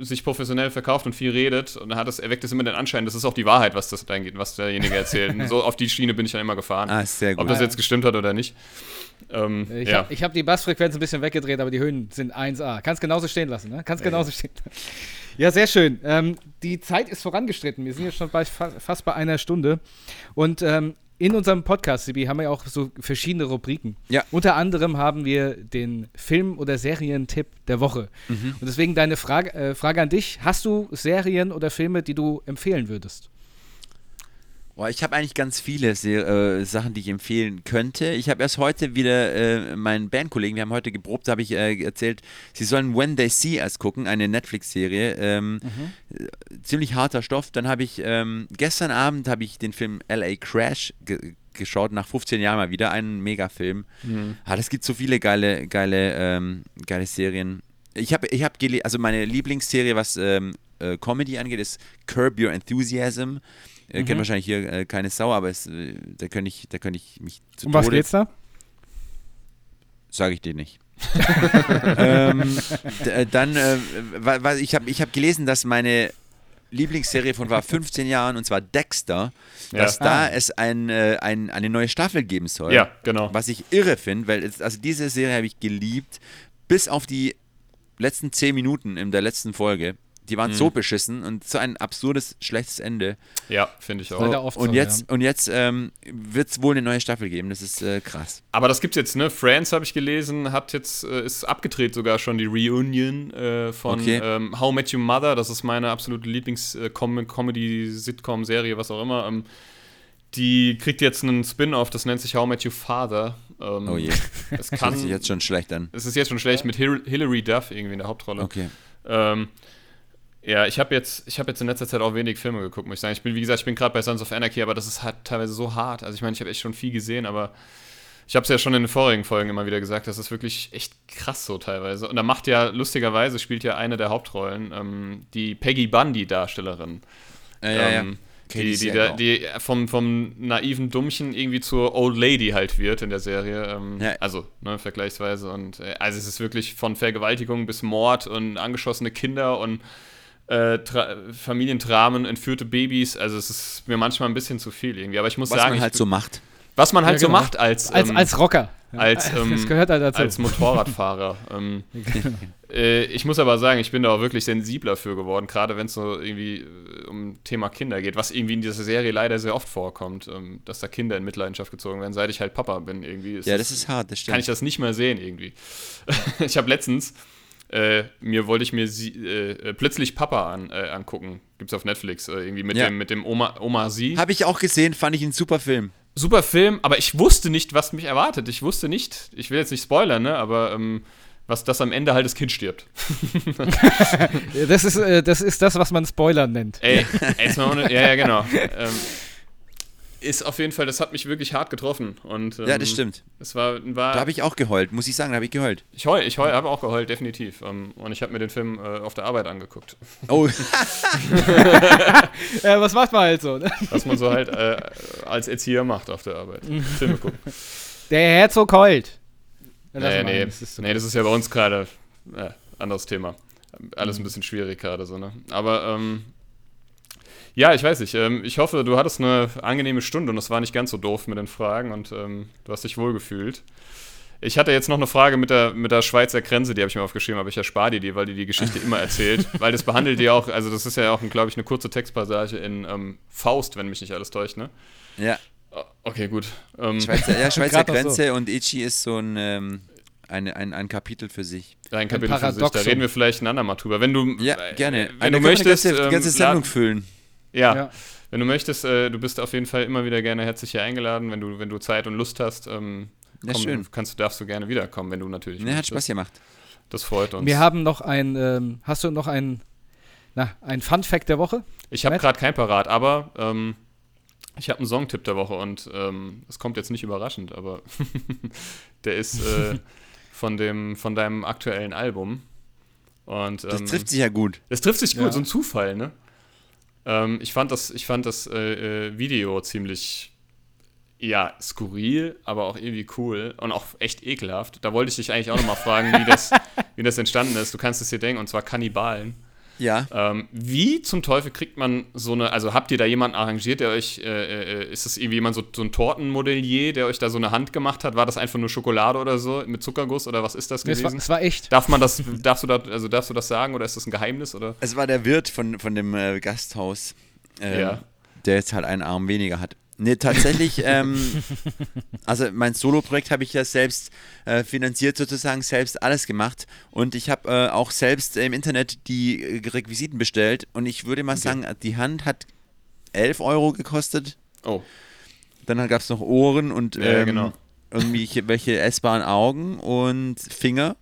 Speaker 2: sich professionell verkauft und viel redet und dann hat es, erweckt es immer den Anschein, das ist auch die Wahrheit, was das angeht, was derjenige erzählt. Und so auf die Schiene bin ich dann immer gefahren.
Speaker 3: Ah, sehr
Speaker 2: Ob
Speaker 3: gut.
Speaker 2: das jetzt gestimmt hat oder nicht. Ähm,
Speaker 1: Ich
Speaker 2: ja.
Speaker 1: habe hab die Bassfrequenz ein bisschen weggedreht, aber die Höhen sind 1A. Kannst genauso stehen lassen, ne? Kannst genauso stehen Ja, sehr schön. Ähm, die Zeit ist vorangestritten. Wir sind jetzt schon bei, fa fast bei einer Stunde. Und ähm, in unserem Podcast, Sibi, haben wir ja auch so verschiedene Rubriken.
Speaker 3: Ja.
Speaker 1: Unter anderem haben wir den Film- oder Serientipp der Woche.
Speaker 3: Mhm.
Speaker 1: Und deswegen deine Frage, äh, Frage an dich: Hast du Serien oder Filme, die du empfehlen würdest?
Speaker 3: Boah, ich habe eigentlich ganz viele äh, Sachen, die ich empfehlen könnte. Ich habe erst heute wieder äh, meinen Bandkollegen, wir haben heute geprobt, da habe ich äh, erzählt, sie sollen When They See Us gucken, eine Netflix-Serie. Ähm, äh, ziemlich harter Stoff. Dann habe ich ähm, gestern Abend habe ich den Film LA Crash ge geschaut, nach 15 Jahren mal wieder, einen Megafilm.
Speaker 2: Mhm.
Speaker 3: Ah, das gibt so viele geile, geile, ähm, geile Serien. Ich habe, ich habe also meine Lieblingsserie, was ähm, äh, Comedy angeht, ist Curb Your Enthusiasm. Äh, Kennt wahrscheinlich hier äh, keine Sau, aber es, äh, da könnte ich, da könnte ich mich zu
Speaker 1: Um was
Speaker 3: Tode,
Speaker 1: geht's da?
Speaker 3: sage ich dir nicht. ähm, äh, dann, äh, wa- wa- ich habe ich hab gelesen, dass meine Lieblingsserie von war 15 Jahren, und zwar Dexter,
Speaker 2: Ja.
Speaker 3: dass da
Speaker 1: Ah.
Speaker 3: es ein, äh, ein, eine neue Staffel geben soll.
Speaker 2: ja, genau.
Speaker 3: Was ich irre finde, weil es, also diese Serie habe ich geliebt, bis auf die letzten 10 Minuten in der letzten Folge. Die waren
Speaker 2: Mhm.
Speaker 3: so beschissen und so ein absurdes, schlechtes Ende.
Speaker 2: Ja, finde ich auch.
Speaker 1: Oft
Speaker 3: und
Speaker 1: so,
Speaker 3: jetzt,
Speaker 1: ja.
Speaker 3: und jetzt ähm, wird es wohl eine neue Staffel geben. Das ist äh, krass.
Speaker 2: Aber das gibt's jetzt, ne? Friends habe ich gelesen, hat jetzt, äh, ist abgedreht sogar schon die Reunion äh, von
Speaker 3: Okay.
Speaker 2: ähm, How Met Your Mother. Das ist meine absolute Lieblings-Comedy-Sitcom-Serie, was auch immer. Ähm, die kriegt jetzt einen Spin-off, das nennt sich How Met Your Father. Ähm,
Speaker 3: Oh je.
Speaker 2: Es
Speaker 3: Das
Speaker 2: kann,
Speaker 3: hört sich jetzt schon schlecht an.
Speaker 2: es ist jetzt schon schlecht mit Hil Hilary Duff irgendwie in der Hauptrolle.
Speaker 3: Okay.
Speaker 2: Ähm, ja, ich habe jetzt, ich habe jetzt in letzter Zeit auch wenig Filme geguckt, muss ich sagen. Ich bin, wie gesagt, ich bin gerade bei Sons of Anarchy, aber das ist halt teilweise so hart. Also ich meine, ich habe echt schon viel gesehen, aber ich habe es ja schon in den vorigen Folgen immer wieder gesagt, das ist wirklich echt krass so teilweise. Und da macht ja, lustigerweise spielt ja eine der Hauptrollen, ähm, die Peggy Bundy-Darstellerin.
Speaker 3: Ja, ja.
Speaker 2: ähm,
Speaker 3: Katie
Speaker 2: die, die,
Speaker 3: Sagal.
Speaker 2: da, die vom, vom naiven Dummchen irgendwie zur Old Lady halt wird in der Serie. Ähm,
Speaker 3: Ja.
Speaker 2: Also, ne, vergleichsweise. Und äh, also es ist wirklich von Vergewaltigung bis Mord und angeschossene Kinder und äh, Familiendramen, entführte Babys. Also es ist mir manchmal ein bisschen zu viel irgendwie. Aber ich muss
Speaker 3: Was
Speaker 2: sagen,
Speaker 3: man halt so macht.
Speaker 2: was man halt
Speaker 1: Ja,
Speaker 2: so
Speaker 1: genau.
Speaker 2: macht als,
Speaker 1: Als,
Speaker 2: ähm,
Speaker 1: als Rocker.
Speaker 2: als, ähm,
Speaker 1: das gehört halt dazu.
Speaker 2: als Motorradfahrer. ähm, äh, ich muss aber sagen, ich bin da auch wirklich sensibler für geworden, gerade wenn es so irgendwie äh, um Thema Kinder geht, was irgendwie in dieser Serie leider sehr oft vorkommt, ähm, dass da Kinder in Mitleidenschaft gezogen werden, seit ich halt Papa bin irgendwie.
Speaker 3: Ja, das ist hart, das
Speaker 2: kann ich
Speaker 3: stimmt.
Speaker 2: das nicht mehr sehen irgendwie. ich habe letztens äh, mir wollte ich mir sie, äh, äh, plötzlich Papa an, äh, angucken. Gibt's auf Netflix äh, irgendwie mit
Speaker 3: Ja.
Speaker 2: dem mit dem Oma Oma sie.
Speaker 3: Habe ich auch gesehen, fand ich einen super Film.
Speaker 2: Super Film, aber ich wusste nicht, was mich erwartet. Ich wusste nicht, ich will jetzt nicht spoilern, ne, aber ähm, was das am Ende halt das Kind stirbt.
Speaker 1: das, ist, äh, das ist das, was man Spoiler nennt.
Speaker 2: Ey, ey ist mal ohne, ja, ja, genau. Ähm, ist auf jeden Fall, das hat mich wirklich hart getroffen. Und, ähm,
Speaker 3: Ja, das stimmt.
Speaker 2: Es war, war
Speaker 3: Da habe ich auch geheult, muss ich sagen, da habe ich geheult.
Speaker 2: ich heul, ich heul, habe auch geheult, definitiv. Ähm, und ich habe mir den Film äh, auf der Arbeit angeguckt.
Speaker 3: Oh,
Speaker 1: Ja, was macht man halt so? Ne?
Speaker 2: Was man so halt äh, als Erzieher macht auf der Arbeit. Filme gucken.
Speaker 1: Der Herzog heult. Ja, lass
Speaker 2: Nee,
Speaker 1: das ist so-
Speaker 2: nee, das ist ja bei uns gerade äh, anderes Thema. Alles ein bisschen schwierig gerade so, ne? Aber ähm, ja, ich weiß nicht. Ähm, ich hoffe, du hattest eine angenehme Stunde und es war nicht ganz so doof mit den Fragen und ähm, du hast dich wohlgefühlt. Ich hatte jetzt noch eine Frage mit der, mit der Schweizer Grenze, die habe ich mir aufgeschrieben, aber ich erspare dir die, weil die die Geschichte immer erzählt. Weil das behandelt die auch, also das ist ja auch, glaube ich, eine kurze Textpassage in ähm, Faust, wenn mich nicht alles täuscht, ne?
Speaker 3: ja.
Speaker 2: Okay, gut.
Speaker 3: Ähm, Schweizer, ja, Schweizer Grenze so. und Ichi ist so ein, ähm, ein, ein, ein Kapitel für sich.
Speaker 2: Ein Kapitel ein für sich. Da reden wir vielleicht ein andermal drüber. Wenn du,
Speaker 3: ja, gerne.
Speaker 2: Wenn du möchtest,
Speaker 3: die ganze, ganze ähm, Sendung füllen.
Speaker 2: Ja. ja. Wenn du möchtest, äh, du bist auf jeden Fall immer wieder gerne herzlich hier eingeladen, wenn du, wenn du Zeit und Lust hast. Ähm, komm, ja, schön. Kannst du, darfst du gerne wiederkommen, wenn du natürlich.
Speaker 3: Ne, hat Spaß gemacht.
Speaker 2: Das freut uns.
Speaker 1: Wir haben noch ein, ähm, hast du noch ein, na, ein Fun Fact der Woche?
Speaker 2: Ich habe gerade kein parat, aber ähm, ich habe einen Songtipp der Woche und ähm, es kommt jetzt nicht überraschend, aber der ist äh, von, dem, von deinem aktuellen Album. Und,
Speaker 3: das ähm, trifft sich ja gut.
Speaker 2: Das trifft sich gut, ja. so ein Zufall, ne? Ähm, ich fand das, ich fand das äh, äh, Video ziemlich ja, skurril, aber auch irgendwie cool und auch echt ekelhaft. Da wollte ich dich eigentlich auch nochmal fragen, wie das, wie das entstanden ist. Du kannst es dir denken, und zwar Kannibalen.
Speaker 3: Ja.
Speaker 2: Ähm, wie zum Teufel kriegt man so eine, also habt ihr da jemanden arrangiert, der euch, äh, äh, ist das irgendwie jemand so, so ein Tortenmodellier, der euch da so eine Hand gemacht hat? War das einfach nur Schokolade oder so mit Zuckerguss oder was ist das gewesen?
Speaker 1: Es war, es war echt.
Speaker 2: Darf man das, darfst du da, also darfst du das sagen oder ist das ein Geheimnis oder?
Speaker 3: Es war der Wirt von, von dem äh, Gasthaus, ähm, ja. der jetzt halt einen Arm weniger hat. Nee, tatsächlich, ähm, also mein Solo-Projekt habe ich ja selbst äh, finanziert, sozusagen selbst alles gemacht. Und ich habe äh, auch selbst im Internet die äh, Requisiten bestellt. Und ich würde mal okay. sagen, die Hand hat 11 Euro gekostet.
Speaker 2: Oh.
Speaker 3: Dann gab es noch Ohren und
Speaker 2: ähm, ja, genau.
Speaker 3: irgendwie welche essbaren Augen und Finger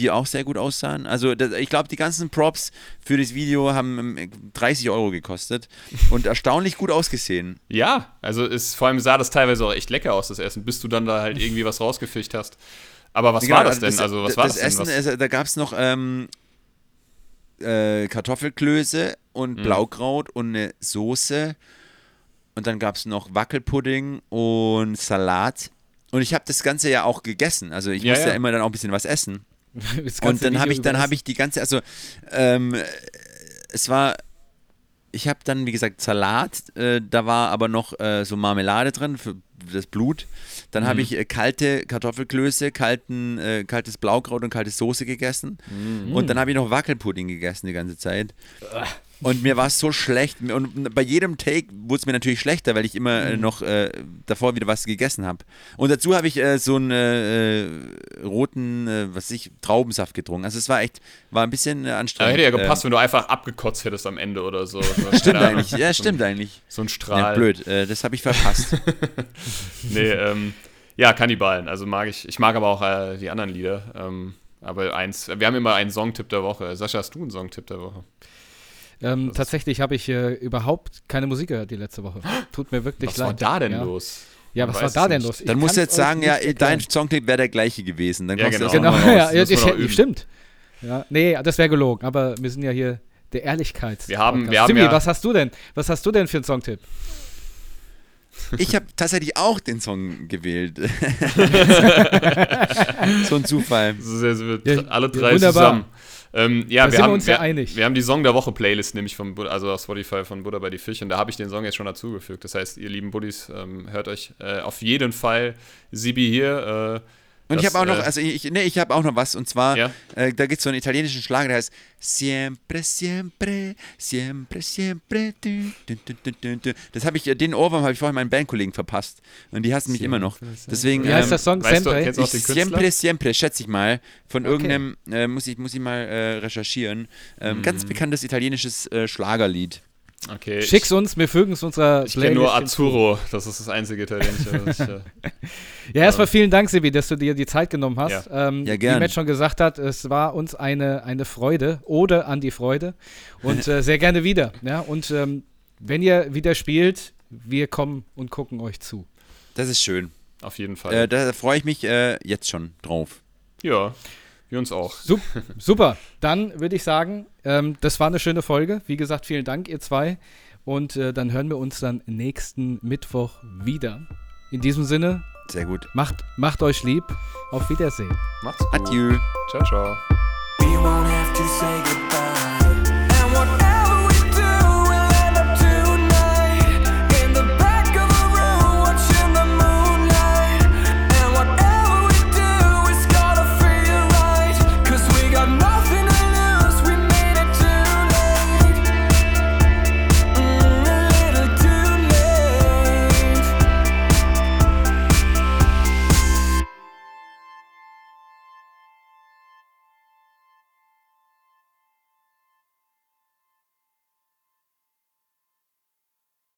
Speaker 3: die auch sehr gut aussahen. Also das, ich glaube, die ganzen Props für das Video haben 30 ähm, Euro gekostet und erstaunlich gut ausgesehen.
Speaker 2: Ja, also ist, vor allem sah das teilweise auch echt lecker aus, das Essen, bis du dann da halt irgendwie was rausgefischt hast. Aber was genau, war das denn? Das, also was war das,
Speaker 3: das Essen,
Speaker 2: denn?
Speaker 3: Was? da gab es noch ähm, äh, Kartoffelklöße und mhm. Blaukraut und eine Soße. Und dann gab es noch Wackelpudding und Salat. Und ich habe das Ganze ja auch gegessen. Also ich ja, musste ja. ja immer dann auch ein bisschen was essen. und dann habe ich, dann habe ich die ganze, also ähm, es war, ich habe dann wie gesagt Salat, äh, da war aber noch äh, so Marmelade drin für das Blut. Dann mhm. habe ich äh, kalte Kartoffelklöße, kalten, äh, kaltes Blaukraut und kalte Soße gegessen. Mhm. Und dann habe ich noch Wackelpudding gegessen die ganze Zeit. Und mir war es so schlecht. Und bei jedem Take wurde es mir natürlich schlechter, weil ich immer äh, mhm. noch äh, davor wieder was gegessen habe. Und dazu habe ich äh, so einen äh, roten, äh, was weiß ich, Traubensaft getrunken. Also es war echt, war ein bisschen äh, anstrengend.
Speaker 2: Da hätte ja gepasst, wenn du einfach abgekotzt hättest am Ende oder so.
Speaker 3: stimmt eigentlich, ja, stimmt
Speaker 2: so
Speaker 3: eigentlich.
Speaker 2: So ein Strahl.
Speaker 3: Ja, blöd, das habe ich verpasst.
Speaker 2: nee, ähm, ja, Kannibalen. Also mag ich, ich mag aber auch die anderen Lieder. Ähm, aber eins, wir haben immer einen Songtipp der Woche. Sascha, hast du einen Songtipp der Woche?
Speaker 1: Ähm, tatsächlich habe ich äh, überhaupt keine Musik gehört die letzte Woche. Tut mir wirklich
Speaker 2: was
Speaker 1: leid.
Speaker 2: Was war da denn
Speaker 1: ja.
Speaker 2: los?
Speaker 1: Ja, was war da denn los?
Speaker 3: Ich Dann musst du jetzt sagen, ja, dein Songtipp wäre der gleiche gewesen. Dann
Speaker 2: ja, genau.
Speaker 1: genau ja, ja, das, stimmt. Ja, nee, das wäre gelogen, aber wir sind ja hier der Ehrlichkeit.
Speaker 2: Wir haben, wir haben
Speaker 1: Timmy, ja was hast du denn? Was hast du denn für einen Songtipp?
Speaker 3: Ich habe tatsächlich auch den Song gewählt. so ein Zufall.
Speaker 2: Alle drei ja, zusammen. Ähm, ja, da wir, haben,
Speaker 1: wir,
Speaker 2: wir,
Speaker 1: einig.
Speaker 2: wir haben die Song der Woche Playlist, nämlich vom, also auf Spotify von Buddha bei die Fisch und da habe ich den Song jetzt schon dazugefügt. Das heißt, ihr lieben Buddies, ähm, hört euch äh, auf jeden Fall Sibi hier. Äh,
Speaker 3: und das, ich habe auch noch, äh, also ich, nee, ich habe auch noch was und zwar, ja? äh, da gibt es so einen italienischen Schlager, der heißt Siempre, siempre, siempre, siempre. Du, du, du, das habe ich, äh, den Ohrwurm habe ich vorhin meinen Bandkollegen verpasst und die hassen mich immer noch. Deswegen,
Speaker 1: Wie heißt ähm, der Song?
Speaker 2: Weißt du, kennst du auch den
Speaker 3: siempre, siempre, schätze ich mal. Von okay. irgendeinem, äh, muss, ich, muss ich mal äh, recherchieren. Ähm, mm. Ganz bekanntes italienisches äh, Schlagerlied.
Speaker 2: Okay.
Speaker 1: Schick's uns, wir fügen es unserer
Speaker 2: Ich kenne nur Azzurro, das ist das einzige italienische. ich, äh,
Speaker 1: ja, erstmal vielen Dank, Sebi, dass du dir die Zeit genommen hast.
Speaker 3: Ja,
Speaker 1: ähm,
Speaker 3: ja gerne.
Speaker 1: Wie Matt schon gesagt hat, es war uns eine, eine Freude, oder an die Freude. Und äh, sehr gerne wieder. Ja? Und ähm, wenn ihr wieder spielt, wir kommen und gucken euch zu.
Speaker 3: Das ist schön.
Speaker 2: Auf jeden Fall.
Speaker 3: Äh, da freue ich mich äh, jetzt schon drauf.
Speaker 2: Ja. Wir uns auch.
Speaker 1: Sup super. Dann würde ich sagen, ähm, das war eine schöne Folge. Wie gesagt, vielen Dank, ihr zwei. Und äh, dann hören wir uns dann nächsten Mittwoch wieder. In diesem Sinne.
Speaker 3: Sehr gut.
Speaker 1: Macht, macht euch lieb. Auf Wiedersehen.
Speaker 2: Macht's gut.
Speaker 3: Adieu.
Speaker 2: Ciao, ciao.